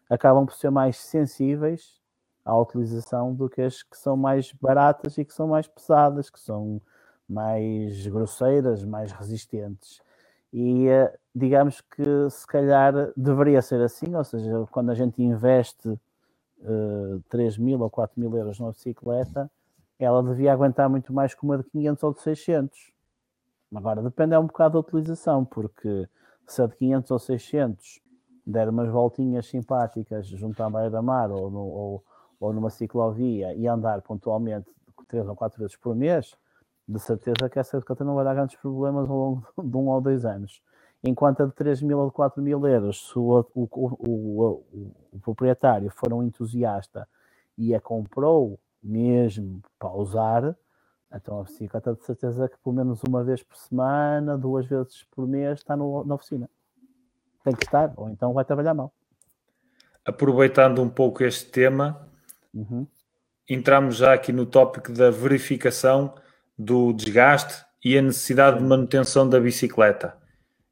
acabam por ser mais sensíveis à utilização do que as que são mais baratas e que são mais pesadas, que são mais grosseiras, mais resistentes. E eh, digamos que se calhar deveria ser assim, ou seja, quando a gente investe uh, 3 mil ou 4 mil euros numa bicicleta, ela devia aguentar muito mais que uma de 500 ou de 600. Agora depende é um bocado da utilização, porque se a de 500 ou 600 der umas voltinhas simpáticas junto à beira-mar ou, no, ou, ou numa ciclovia e andar pontualmente três ou quatro vezes por mês, de certeza que essa bicicleta não vai dar grandes problemas ao longo [LAUGHS] de um ou dois anos. Enquanto a de 3 mil ou de 4 mil euros, se o, o, o, o, proprietário for um entusiasta e a comprou mesmo para usar, então a bicicleta de certeza que pelo menos uma vez por semana, duas vezes por mês está no, na oficina. Tem que estar, ou então vai trabalhar mal. Aproveitando um pouco este tema, uhum. entramos já aqui no tópico da verificação do desgaste e a necessidade de manutenção da bicicleta.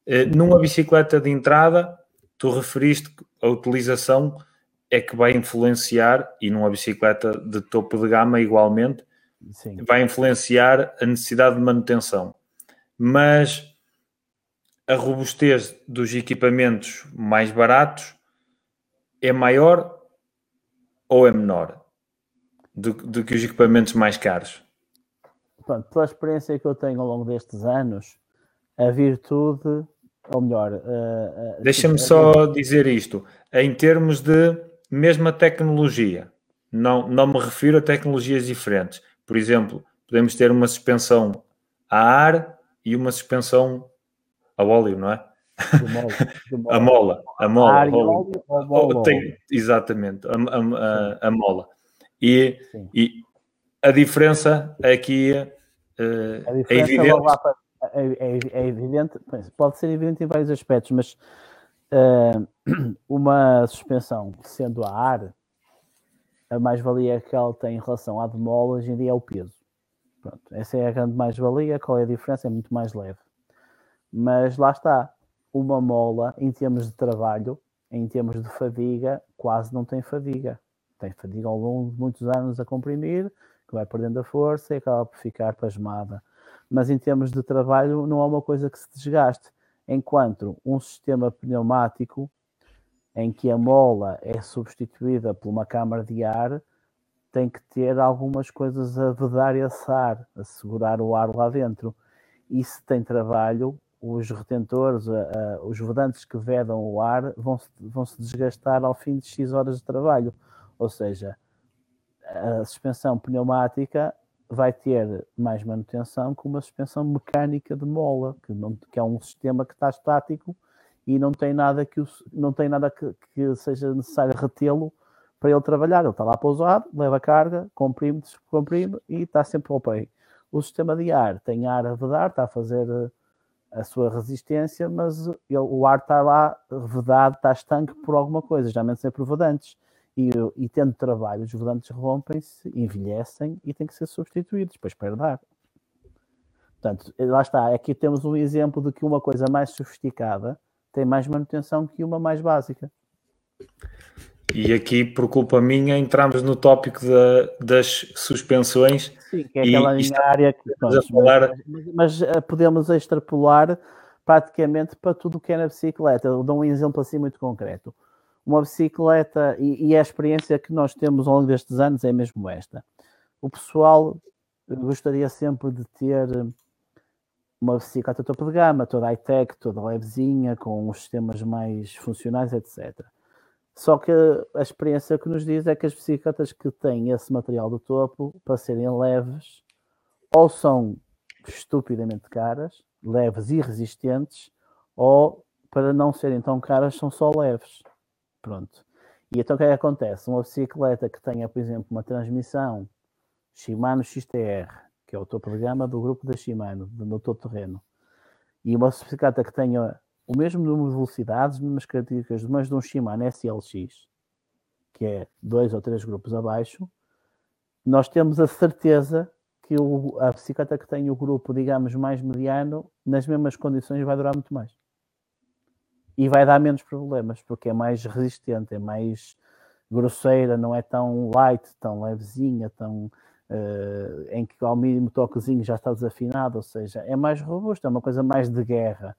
Eh, numa bicicleta de entrada, tu referiste que a utilização é que vai influenciar, e numa bicicleta de topo de gama igualmente, Sim. vai influenciar a necessidade de manutenção. Mas a robustez dos equipamentos mais baratos é maior ou é menor do, do que os equipamentos mais caros? pronto, pela experiência que eu tenho ao longo destes anos, a virtude, ou melhor, uh, uh, deixa-me só dizer isto, em termos de mesma tecnologia, não, não me refiro a tecnologias diferentes. Por exemplo, podemos ter uma suspensão a ar e uma suspensão a óleo, não é? [LAUGHS] a mola, a mola, ar óleo, óleo, óleo. Tem, exatamente, a, a, a, a mola. E, e, a diferença aqui uh, é evidente. É, é, é, evidente, pode ser evidente em vários aspectos, mas uh, [CLEARS THROAT] uma suspensão sendo a ar, a mais-valia que ela tem em relação à demola hoje em dia é o peso. Pronto, essa é a grande mais-valia. Qual é a diferença? É muito mais leve. Mas lá está, uma mola em termos de trabalho, em termos de fadiga, quase não tem fadiga. Tem fadiga ao longo de muitos anos a comprimir, que vai perdendo a força e acaba por ficar pasmada. Mas em termos de trabalho, não é uma coisa que se desgaste. Enquanto um sistema pneumático, em que a mola é substituída por uma câmara de ar, tem que ter algumas coisas a vedar esse ar, a segurar o ar lá dentro. E se tem trabalho, os retentores, os vedantes que vedam o ar, vão -se, vão se desgastar ao fim de X horas de trabalho. Ou seja, a suspensão pneumática vai ter mais manutenção que uma suspensão mecânica de mola, que, não, que é um sistema que está estático e não tem nada que, não tem nada que, que seja necessário retê-lo para ele trabalhar. Ele está lá pousado, leva carga, comprime, descomprime e está sempre ao pé. O sistema de ar tem ar a vedar, está a fazer a sua resistência, mas ele, o ar está lá vedado, está estanque por alguma coisa, geralmente sempre vedantes e, e tendo trabalho, os volantes rompem-se, envelhecem e têm que ser substituídos, depois para dar. Portanto, lá está, aqui temos um exemplo de que uma coisa mais sofisticada tem mais manutenção que uma mais básica. E aqui, por culpa minha, entramos no tópico da, das suspensões. Sim, que é aquela minha área que pronto, falar... mas, mas, eh, podemos extrapolar praticamente para tudo o que é na bicicleta. Eu dou um exemplo assim muito concreto uma bicicleta, e, e, a experiência que nós temos ao longo destes anos é mesmo esta. O pessoal gostaria sempre de ter uma bicicleta topo de gama, toda high-tech, toda levezinha, com os sistemas mais funcionais, etc. Só que a experiência que nos diz é que as bicicletas que têm esse material do topo, para serem leves, ou são estupidamente caras, leves e resistentes, ou para não serem tão caras, são só leves. Pronto. E então o que é que acontece? Uma bicicleta que tenha, por exemplo, uma transmissão Shimano XTR, que é o topo de gama do grupo da Shimano, no todo terreno, e uma bicicleta que tenha o mesmo número de velocidades, mesmas características, mas de um Shimano SLX, que é dois ou três grupos abaixo, nós temos a certeza que o, a bicicleta que tem o grupo, digamos, mais mediano, nas mesmas condições vai durar muito mais. E vai dar menos problemas, porque é mais resistente, é mais grosseira, não é tão light, tão levezinha, tão uh, em que ao mínimo toquezinho já está desafinado, ou seja, é mais robusto, é uma coisa mais de guerra.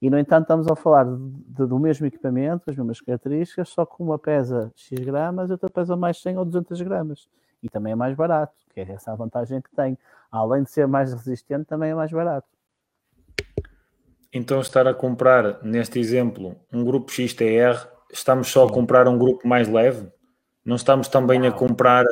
E, no entanto, estamos a falar de, de, do mesmo equipamento, as mesmas características, só que uma pesa X gramas e outra pesa mais 100 ou 200 gramas. E também é mais barato, que é essa a vantagem que tem. Além de ser mais resistente, também é mais barato. Então, estar a comprar, neste exemplo, um grupo XTR, estamos só a comprar um grupo mais leve? Não estamos também a comprar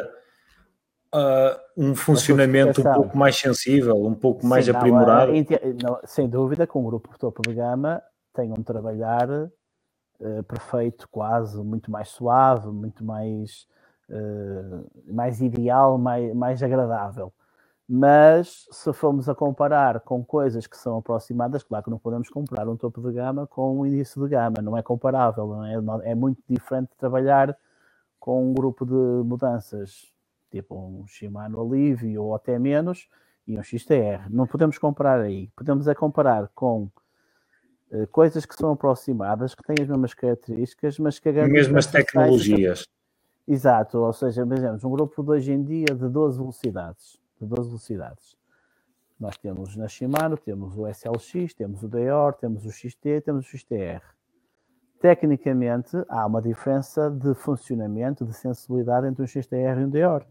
uh, um funcionamento um pouco mais sensível, um pouco mais Sim, aprimorado? Não, não, sem dúvida que um grupo topo de gama tem um trabalhar uh, perfeito, quase, muito mais suave, muito mais, uh, mais ideal, mais, mais agradável. Mas se formos a comparar com coisas que são aproximadas, claro que não podemos comparar um topo de gama com um início de gama, não é comparável, não é, é muito diferente trabalhar com um grupo de mudanças tipo um Shimano Alivio ou até menos, e um XTR. Não podemos comparar aí. Podemos é comparar com uh, coisas que são aproximadas, que têm as mesmas características, mas que a mesmas tecnologias. Exato, ou seja, imaginemos um grupo de hoje em dia de 12 velocidades. De 12 velocidades. Nós temos na Shimano, temos o SLX, temos o Deor, temos o XT, temos o XTR. Tecnicamente, há uma diferença de funcionamento, de sensibilidade entre um XTR e um Deor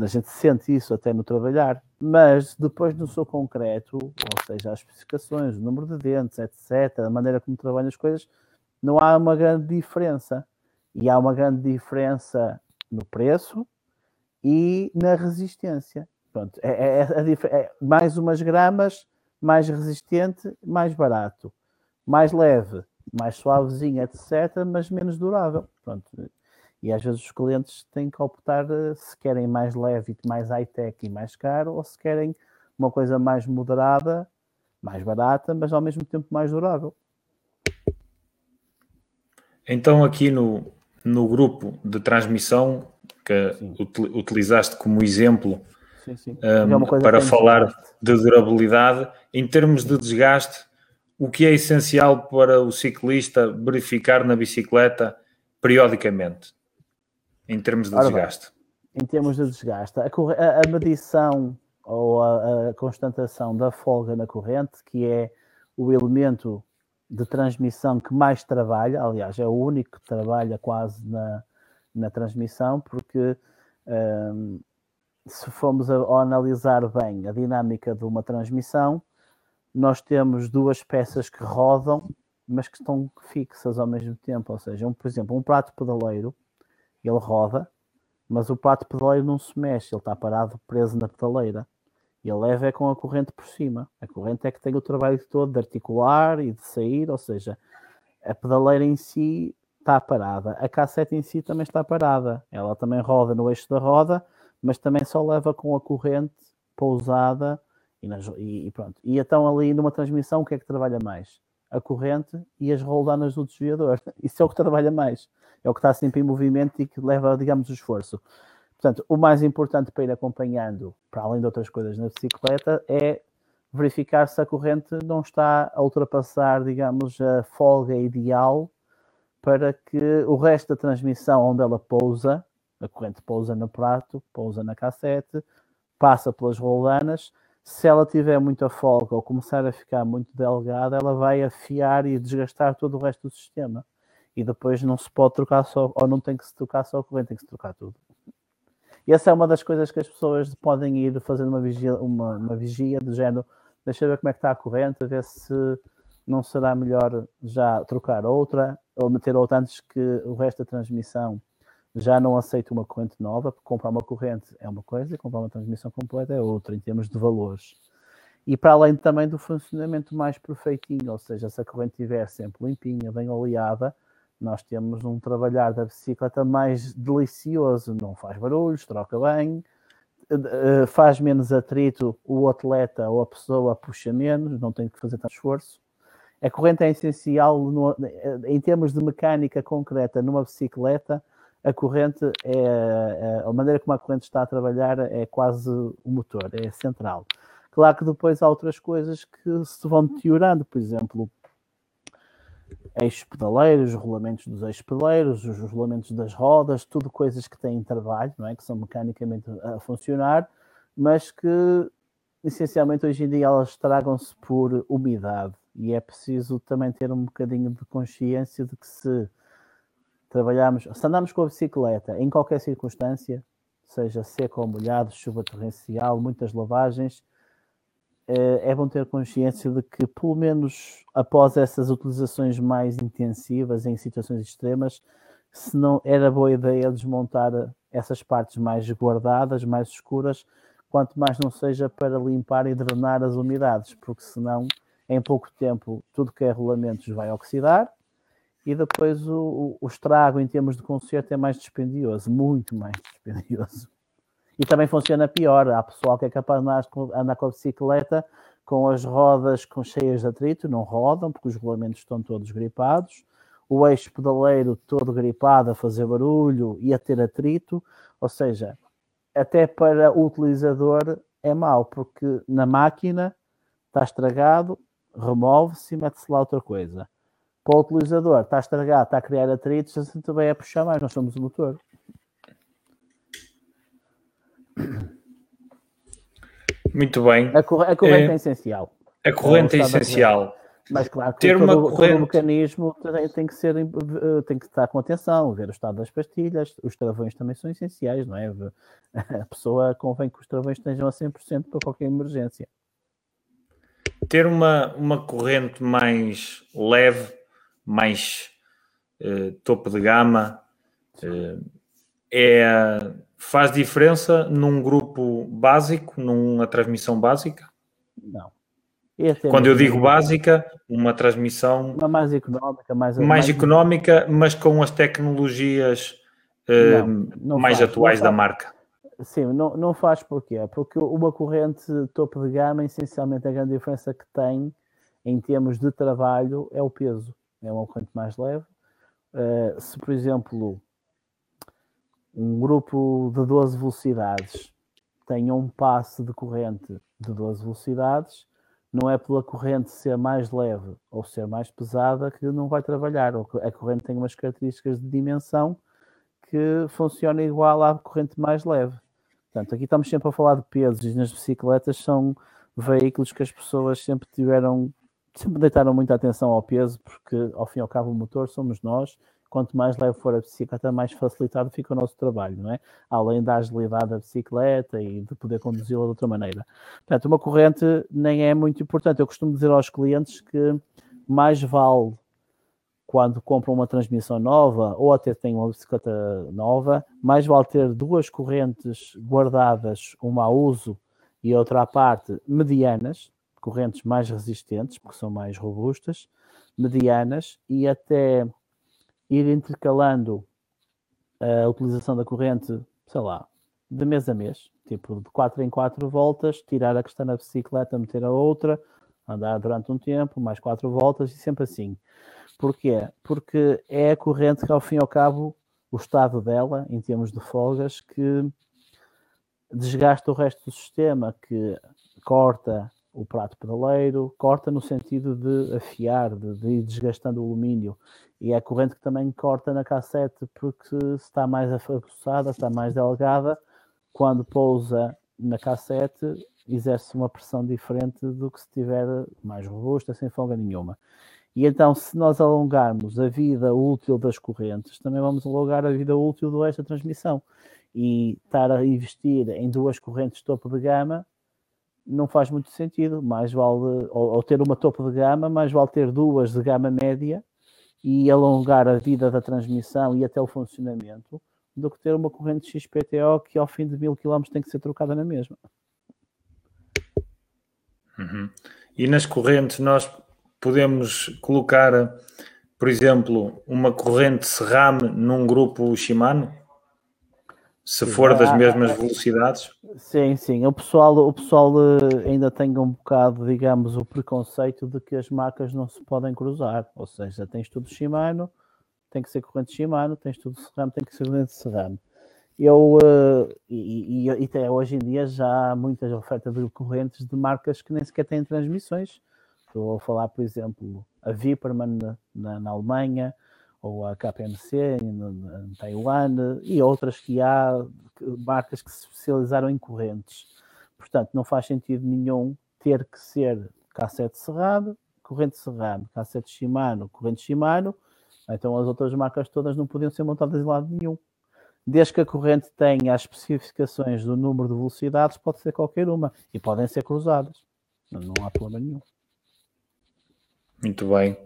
a gente sente isso até no trabalhar, mas depois no seu concreto, ou seja, as especificações, o número de dentes, etc., a maneira como trabalham as coisas, não há uma grande diferença. E há uma grande diferença no preço e na resistência. Pronto, é, é, é, é mais umas gramas, mais resistente, mais barato, mais leve, mais suavezinho, etc., mas menos durável. Pronto, e às vezes os clientes têm que optar eh, se querem mais leve, mais high-tech e mais caro, ou se querem uma coisa mais moderada, mais barata, mas ao mesmo tempo mais durável. Então, aqui no, no grupo de transmissão que sim. utilizaste como exemplo sim, sim. Um, é para falar desgaste. de durabilidade, em termos de desgaste, o que é essencial para o ciclista verificar na bicicleta periodicamente? em termos de Ora desgaste? Bem, em termos de desgaste, a, a, a medição ou a, a, constatação da folga na corrente, que é o elemento de transmissão que mais trabalha, aliás, é o único que trabalha quase na, na transmissão, porque um, se formos a, a, analisar bem a dinâmica de uma transmissão, nós temos duas peças que rodam, mas que estão fixas ao mesmo tempo. Ou seja, um, por exemplo, um prato pedaleiro ele roda, mas o pato pedaleiro não se mexe, ele está parado preso na pedaleira. E ele leva é com a corrente por cima. A corrente é que tem o trabalho todo de articular e de sair, ou seja, a pedaleira em si está parada. A cassete em si também está parada. Ela também roda no eixo da roda, mas também só leva com a corrente pousada e, nas, e, e pronto. E então ali numa transmissão o que é que trabalha mais? A corrente e as roldanas do desviador. [LAUGHS] Isso é o que trabalha mais é o que está sempre em movimento e que leva, digamos, o esforço. Portanto, o mais importante para ir acompanhando, para além de outras coisas na bicicleta, é verificar se a corrente não está a ultrapassar, digamos, a folga ideal para que o resto da transmissão onde ela pousa, a corrente pousa no prato, pousa na cassete, passa pelas rolanas, se ela tiver muita folga ou começar a ficar muito delgada, ela vai afiar e desgastar todo o resto do sistema. E depois não se pode trocar só, ou não tem que se trocar só a corrente, tem que se trocar tudo. E essa é uma das coisas que as pessoas podem ir fazendo uma vigia, uma, uma vigia do género, deixa ver como é que está a corrente, ver se não será melhor já trocar outra, ou meter outra antes que o resto da transmissão já não aceita uma corrente nova, porque comprar uma corrente é uma coisa, e comprar uma transmissão completa é outra, em termos de valores. E para além também do funcionamento mais perfeitinho, ou seja, se a corrente estiver sempre limpinha, bem oleada, nós temos um trabalhar da bicicleta mais delicioso, não faz barulhos, troca bem, eh, faz menos atrito, o atleta ou a pessoa puxa menos, não tem que fazer tanto esforço. A corrente é essencial no, em termos de mecânica concreta numa bicicleta, a corrente é, é a maneira como a corrente está a trabalhar é quase o motor, é central. Claro que depois há outras coisas que se vão deteriorando, por exemplo, eixos pedaleiros, os rolamentos dos eixos pedaleiros, os rolamentos das rodas, tudo coisas que têm trabalho, não é? que são mecanicamente a funcionar, mas que essencialmente hoje em dia elas estragam-se por umidade e é preciso também ter um bocadinho de consciência de que se trabalharmos, se andamos com a bicicleta em qualquer circunstância, seja seco ou molhado, chuva torrencial, muitas lavagens, eh, é bom ter consciência de que, pelo menos após essas utilizações mais intensivas em situações extremas, se não era boa ideia desmontar essas partes mais guardadas, mais escuras, quanto mais não seja para limpar e drenar as umidades, porque senão em pouco tempo tudo que é rolamentos vai oxidar e depois o, o estrago em termos de conserto é mais dispendioso, muito mais dispendioso. E também funciona pior. Há pessoal que é capaz de andar com a bicicleta com as rodas com cheias de atrito, não rodam porque os rolamentos estão todos gripados, o eixo pedaleiro todo gripado a fazer barulho e a ter atrito, ou seja, até para o utilizador é mau, porque na máquina está estragado, remove-se e mete-se lá outra coisa. Para o utilizador está estragado, está a criar atritos, assim também é puxar mais, nós somos o motor. Muito bem. A, corrente, a corrente é, é, essencial. A corrente é, é essencial. Mas claro que ter todo, uma corrente... todo o mecanismo tem que, ser, tem que estar com atenção, ver o estado das pastilhas, os travões também são essenciais, não é? [LAUGHS] A pessoa convém que os travões estejam a 100% para qualquer emergência. Ter uma, uma corrente mais leve, mais uh, topo de gama, uh, é, faz diferença num grupo básico, numa transmissão básica? Não. É Quando eu digo básica, uma transmissão uma mais económica, mais, mais, mais económica, mas com as tecnologias uh, não, não mais faz, atuais da marca. Sim, não, não faz porquê? Porque uma corrente topo de gama, essencialmente, a grande diferença que tem em termos de trabalho é o peso. É uma corrente mais leve. Uh, se, por exemplo, um grupo de 12 velocidades tenha um passe de corrente de 12 velocidades, não é pela corrente ser mais leve ou ser mais pesada que não vai trabalhar. A corrente tem umas características de dimensão que funciona igual à corrente mais leve. Portanto, aqui estamos sempre a falar de pesos e nas bicicletas são veículos que as pessoas sempre tiveram, sempre deitaram muita atenção ao peso, porque ao fim e ao cabo o motor somos nós quanto mais leve for a bicicleta, mais facilitado fica o nosso trabalho, não é? Além da agilidade da bicicleta e de poder conduzi-la de outra maneira. Portanto, uma corrente nem é muito importante. Eu costumo dizer aos clientes que mais vale quando compram uma transmissão nova ou até têm uma bicicleta nova, mais vale ter duas correntes guardadas, uma a uso e outra à parte, medianas, correntes mais resistentes, porque são mais robustas, medianas e até ir intercalando a utilização da corrente, sei lá, de mês a mês, tipo de 4 em 4 voltas, tirar a que está na bicicleta, meter a outra, andar durante um tempo, mais 4 voltas e sempre assim. Porquê? Porque é a corrente que, ao fim e ao cabo, o estado dela, em termos de folgas, que desgasta o resto do sistema, que corta o prato pedaleiro, corta no sentido de afiar, de, de ir desgastando o alumínio. E é a corrente que também corta na cassete, porque está mais afaguçada, está mais delgada, quando pousa na cassete, exerce uma pressão diferente do que se estiver mais robusta, sem folga nenhuma. E então, se nós alongarmos a vida útil das correntes, também vamos alongar a vida útil do esta transmissão. E estar a investir em duas correntes topo de gama não faz muito sentido. Mais vale, ou, ou, ter uma topo de gama, mais vale ter duas de gama média e alongar a vida da transmissão e até o funcionamento do que ter uma corrente XPTO que ao fim de mil quilómetros tem que ser trocada na mesma. Uhum. E nas correntes nós podemos colocar, por exemplo, uma corrente Serrame num grupo Shimano? Se for das mesmas velocidades? Sim, sim. O pessoal, o pessoal eh, ainda tem um bocado, digamos, o preconceito de que as marcas não se podem cruzar. Ou seja, tens tudo Shimano, tem que ser corrente Shimano, tens tudo Serrano, tem que ser corrente Serrano. Eu, uh, e, e, e, até hoje em dia já há muitas ofertas de correntes de marcas que nem sequer têm transmissões. Estou a falar, por exemplo, a Viperman na, na, na Alemanha, ou a KPMC em Taiwan, e outras que há, marcas que se especializaram em correntes. Portanto, não faz sentido nenhum ter que ser cassete cerrado, corrente cerrado, cassete Shimano, corrente Shimano, então as outras marcas todas não podiam ser montadas em lado nenhum. Desde que a corrente tenha as especificações do número de velocidades, pode ser qualquer uma e podem ser cruzadas. Não, não há problema nenhum. Muito bem.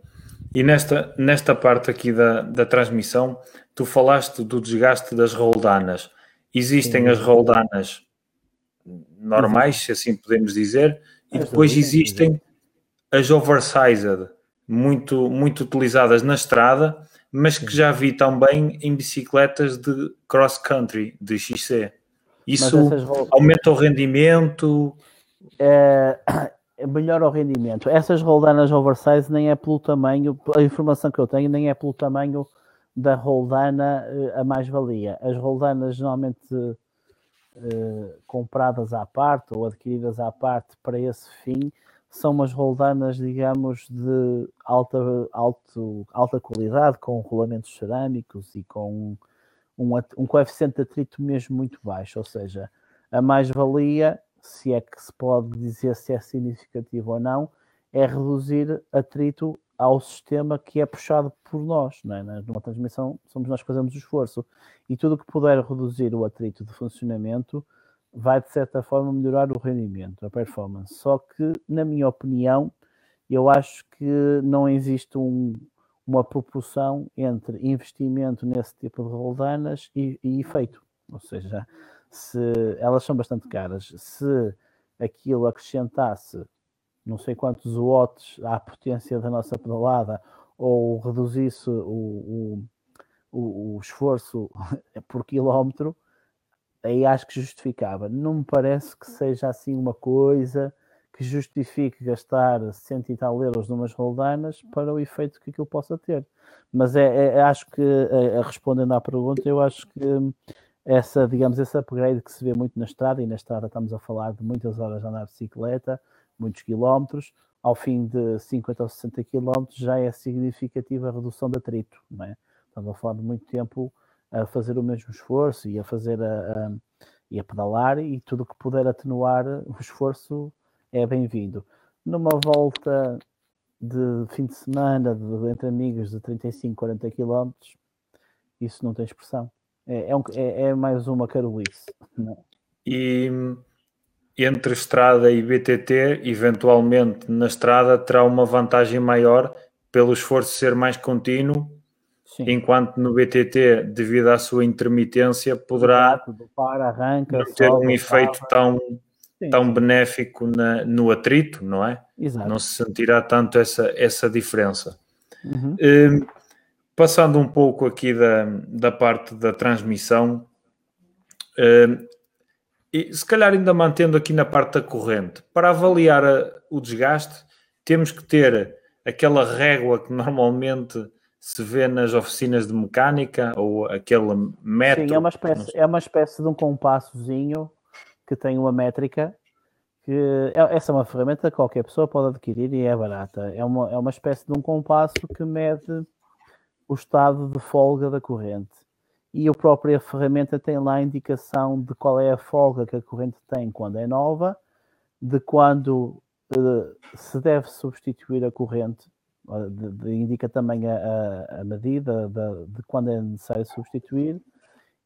E nesta, nesta parte aqui da, da transmissão, tu falaste do desgaste das roldanas. Existem Sim. as roldanas normais, se assim podemos dizer, e depois existem as oversized, muito, muito utilizadas na estrada, mas que já vi também em bicicletas de cross country, de XC. Isso aumenta o rendimento? É, [CLEARS THROAT] é melhor o rendimento. Essas roldanas oversize nem é pelo tamanho, a informação que eu tenho, nem é pelo tamanho da roldana eh, a mais-valia. As roldanas normalmente eh, compradas à parte ou adquiridas à parte para esse fim são umas roldanas, digamos, de alta, alto, alta qualidade, com rolamentos cerâmicos e com um, um coeficiente de atrito mesmo muito baixo, ou seja, a mais-valia, se é que se pode dizer se é significativo ou não, é reduzir atrito ao sistema que é puxado por nós, não é? Numa transmissão somos nós que fazemos o esforço e tudo que puder reduzir o atrito de funcionamento vai de certa forma melhorar o rendimento, a performance. Só que, na minha opinião, eu acho que não existe um, uma proporção entre investimento nesse tipo de roldanas e, e efeito. Ou seja, se elas são bastante caras, se aquilo acrescentasse não sei quantos watts à potência da nossa pedalada ou reduzisse o, o, o esforço [LAUGHS] por quilómetro, aí acho que justificava. Não me parece que seja assim uma coisa que justifique gastar cento e tal euros numas roldanas para o efeito que aquilo possa ter. Mas é, é, é acho que, é, é, respondendo à pergunta, eu acho que essa, digamos, esse upgrade que se vê muito na estrada, e na estrada estamos a falar de muitas horas de andar de bicicleta, muitos quilómetros, ao fim de 50 ou 60 quilómetros já é significativa a redução de atrito, não é? Estamos a falar de muito tempo a fazer o mesmo esforço e a fazer a, a, e a pedalar e tudo que puder atenuar o esforço é bem-vindo. Numa volta de fim de semana, de, entre amigos de 35, 40 km, isso não tem expressão. É, é, um, é, é mais uma carolice. É? E entre estrada e BTT, eventualmente na estrada terá uma vantagem maior pelo esforço ser mais contínuo Sim. enquanto no BTT, devido à sua intermitência, poderá para, arranca, ter um efeito tão, tão benéfico na, no atrito, não é? Exato. Não se sentirá tanto essa, essa diferença. Uhum. Um, passando um pouco aqui da, da parte da transmissão, um, e se calhar ainda mantendo aqui na parte da corrente, para avaliar a, o desgaste, temos que ter aquela régua que normalmente se vê nas oficinas de mecânica ou aquele método. Sim, é uma espécie, é uma espécie de um compassozinho que tem uma métrica. Que é, essa é uma ferramenta que qualquer pessoa pode adquirir e é barata. É uma, é uma espécie de um compasso que mede o estado de folga da corrente. E a própria ferramenta tem lá a indicação de qual é a folga que a corrente tem quando é nova, de quando uh, se deve substituir a corrente de, de, indica também a, a medida de, de, quando é necessário substituir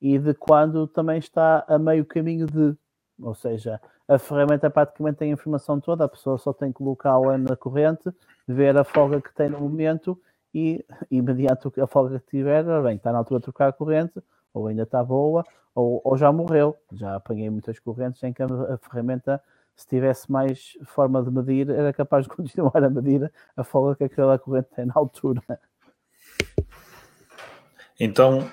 e de quando também está a meio caminho de, ou seja, a ferramenta praticamente tem a informação toda, a pessoa só tem que colocá-la na corrente, ver a folga que tem no momento e, e mediante a folga que tiver, bem, está na altura de trocar a corrente, ou ainda está boa, ou, ou já morreu. Já apanhei muitas correntes em que a, a ferramenta se tivesse mais forma de medir, era capaz de [LAUGHS] continuar a medir a folga que aquela corrente tem na altura. Então,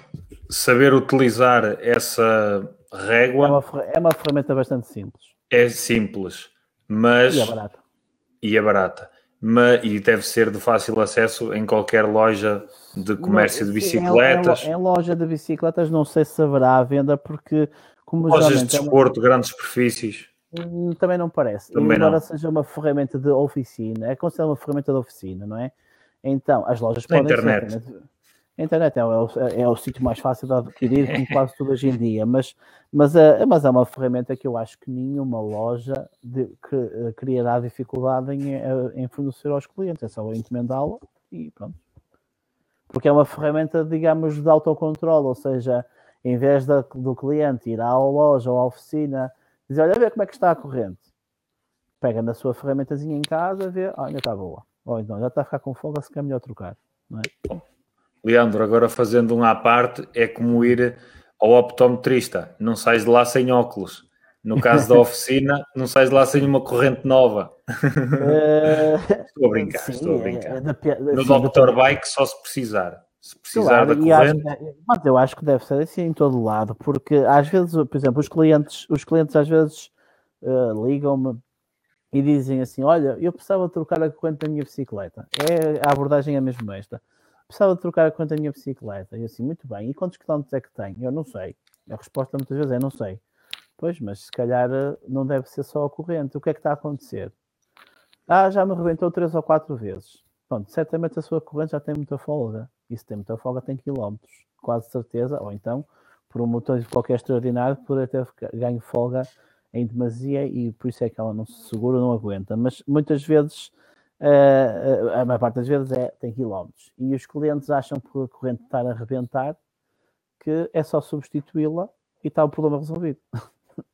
saber utilizar essa régua. É uma, é uma ferramenta bastante simples. É simples, mas. E é barata. E é barata. mas, e deve ser de fácil acesso em qualquer loja de comércio não, de bicicletas. Em, em, loja de bicicletas não sei se haverá à venda, porque como Lojas de desporto, é uma... grandes superfícies. Hum, também não parece. Também embora não. seja uma ferramenta de oficina, é considerada uma ferramenta de oficina, não é? Então, as lojas Na podem internet. ser. A internet é, o, é, é o sítio mais fácil de adquirir, como [LAUGHS] quase tudo hoje em dia, mas, mas, é, mas é uma ferramenta que eu acho que nenhuma loja de, que, eh, criará dificuldade em, eh, em fornecer aos clientes. É só encomendá-la e pronto. Porque é uma ferramenta, digamos, de autocontrole, ou seja, em vez da, do cliente ir à loja ou à oficina, dizer, olha, ver como é que está a corrente. Pega na sua ferramentazinha em casa, vê, ah, ainda está boa. Ou então, já está a ficar com folga, se quer melhor trocar. Não é? Leandro, agora fazendo um à parte, é como ir ao optometrista, não sais de lá sem óculos. No caso da [LAUGHS] oficina, não sais de lá sem uma corrente nova. Uh, [LAUGHS] estou a brincar, sim, estou a brincar. É, é, no sim, Doctor Bike só se precisar. Se precisar claro, da corrente. Acho, mas eu acho que deve ser assim em todo lado, porque às vezes, por exemplo, os clientes, os clientes às vezes uh, ligam-me e dizem assim: Olha, eu precisava trocar a corrente da minha bicicleta. É, a abordagem é mesmo esta precisava trocar a conta da minha bicicleta. E assim, muito bem, e quantos quilómetros é que tem? Eu não sei. A resposta muitas vezes é não sei. Pois, mas se calhar eh, não deve ser só a corrente. O que é que está a acontecer? Ah, já me rebentou três ou quatro vezes. Pronto, certamente a sua corrente já tem muita folga. Se tem muita folga, tem quilómetros. Quase certeza. Ou então, por um motor qualquer extraordinário, poderia ter ganho folga em demasia e por isso é que ela não se segura, não aguenta. Mas muitas vezes Uh, a maior parte das vezes é, tem quilómetros. E os clientes acham que a corrente está a arrebentar, que é só substituí-la e está o problema resolvido. [LAUGHS]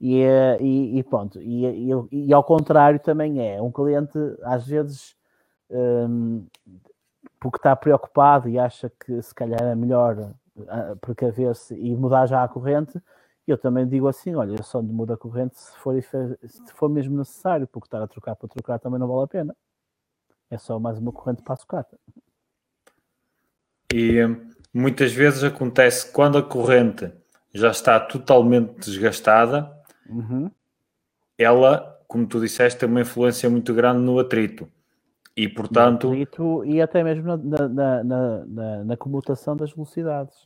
e, eh, e, e, pronto. E, e, ao contrário também é. Um cliente, às vezes, um, porque está preocupado e acha que se calhar é melhor uh, precaver-se e mudar já a corrente, eu também digo assim: olha, eu só mudo a corrente se for, se for mesmo necessário, porque estar a trocar para trocar também não vale a pena. É só mais uma corrente para a sucata. E hum, muitas vezes acontece quando a corrente já está totalmente desgastada, uhum. ela, como tu disseste, tem uma influência muito grande no atrito. E portanto. E até mesmo na, na, na, na, na comutação das velocidades.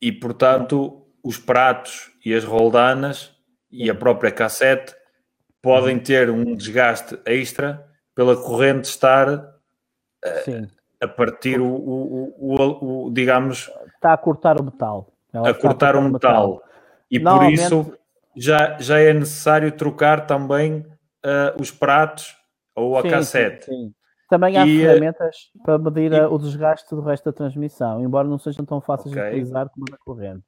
E portanto, os pratos e as roldanas e a própria cassete podem ter um desgaste extra pela corrente estar a, a partir o, o, o, o, digamos está a cortar o metal Ela a cortar o metal. metal. e por isso já, já é necessário trocar também uh, os pratos ou a sim, cassete sim, sim. Também há e, eh, ferramentas para medir e, o desgaste do resto da transmissão, embora não sejam tão fáceis okay. de utilizar como a corrente.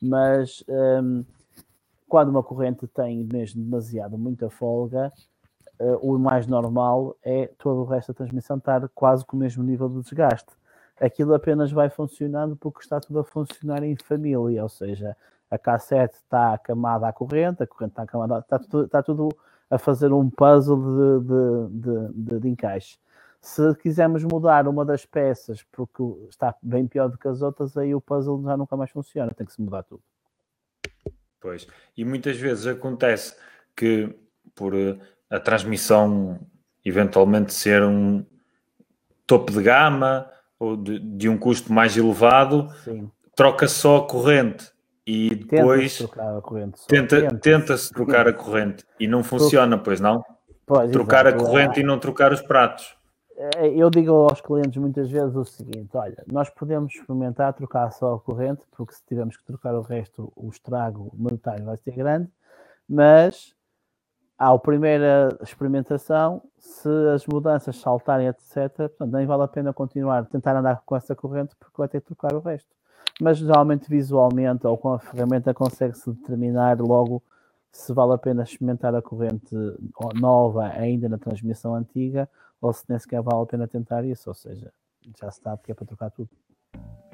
Mas um, quando uma corrente tem mesmo demasiado muita folga, uh, o mais normal é todo o resto da transmissão estar quase com o mesmo nível de desgaste. Aquilo apenas vai funcionando porque está tudo a funcionar em família, ou seja, a cassete está acamada à corrente, a corrente está acamada, está tudo, está tudo a fazer um puzzle de, de, de, de, encaixe. Se quisermos mudar uma das peças porque está bem pior do que as outras, aí o puzzle já nunca mais funciona, tem que se mudar tudo. Pois, e muitas vezes acontece que por eh, a transmissão eventualmente ser um topo de gama ou de, de um custo mais elevado, troca só a corrente e depois tenta-se tenta trocar a corrente e não funciona, pois não? Pois, trocar a corrente e não trocar os pratos. É, eu digo aos clientes muitas vezes o seguinte: olha, nós podemos experimentar trocar só a corrente, porque se tivermos que trocar o resto, o estrago monetário vai ser grande, mas à primeira experimentação, se as mudanças saltarem, etc., portanto, nem vale a pena continuar, tentar andar com essa corrente, porque vai ter que trocar o resto. Mas geralmente, visualmente ou com a ferramenta, consegue-se determinar logo se vale a pena experimentar a corrente nova ainda na transmissão antiga ou se nem sequer vale a pena tentar isso, ou seja, já se sabe que é para trocar tudo.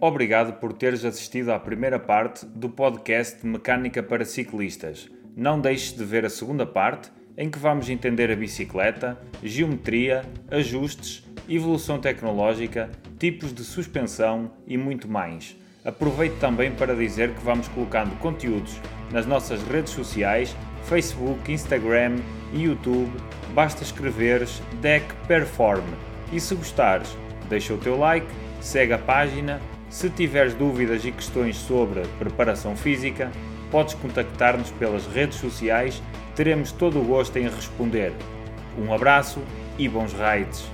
Obrigado por teres assistido à primeira parte do podcast Mecânica para Ciclistas. Não deixes de ver a segunda parte em que vamos entender a bicicleta, geometria, ajustes, evolução tecnológica, tipos de suspensão e muito mais. Aproveito também para dizer que vamos colocando conteúdos nas nossas redes sociais, Facebook, Instagram e YouTube, basta escreveres Deck Perform. E se gostares, deixa o teu like, segue a página. Se tiveres dúvidas e questões sobre preparação física, podes contactar-nos pelas redes sociais, teremos todo o gosto em responder. Um abraço e bons raids!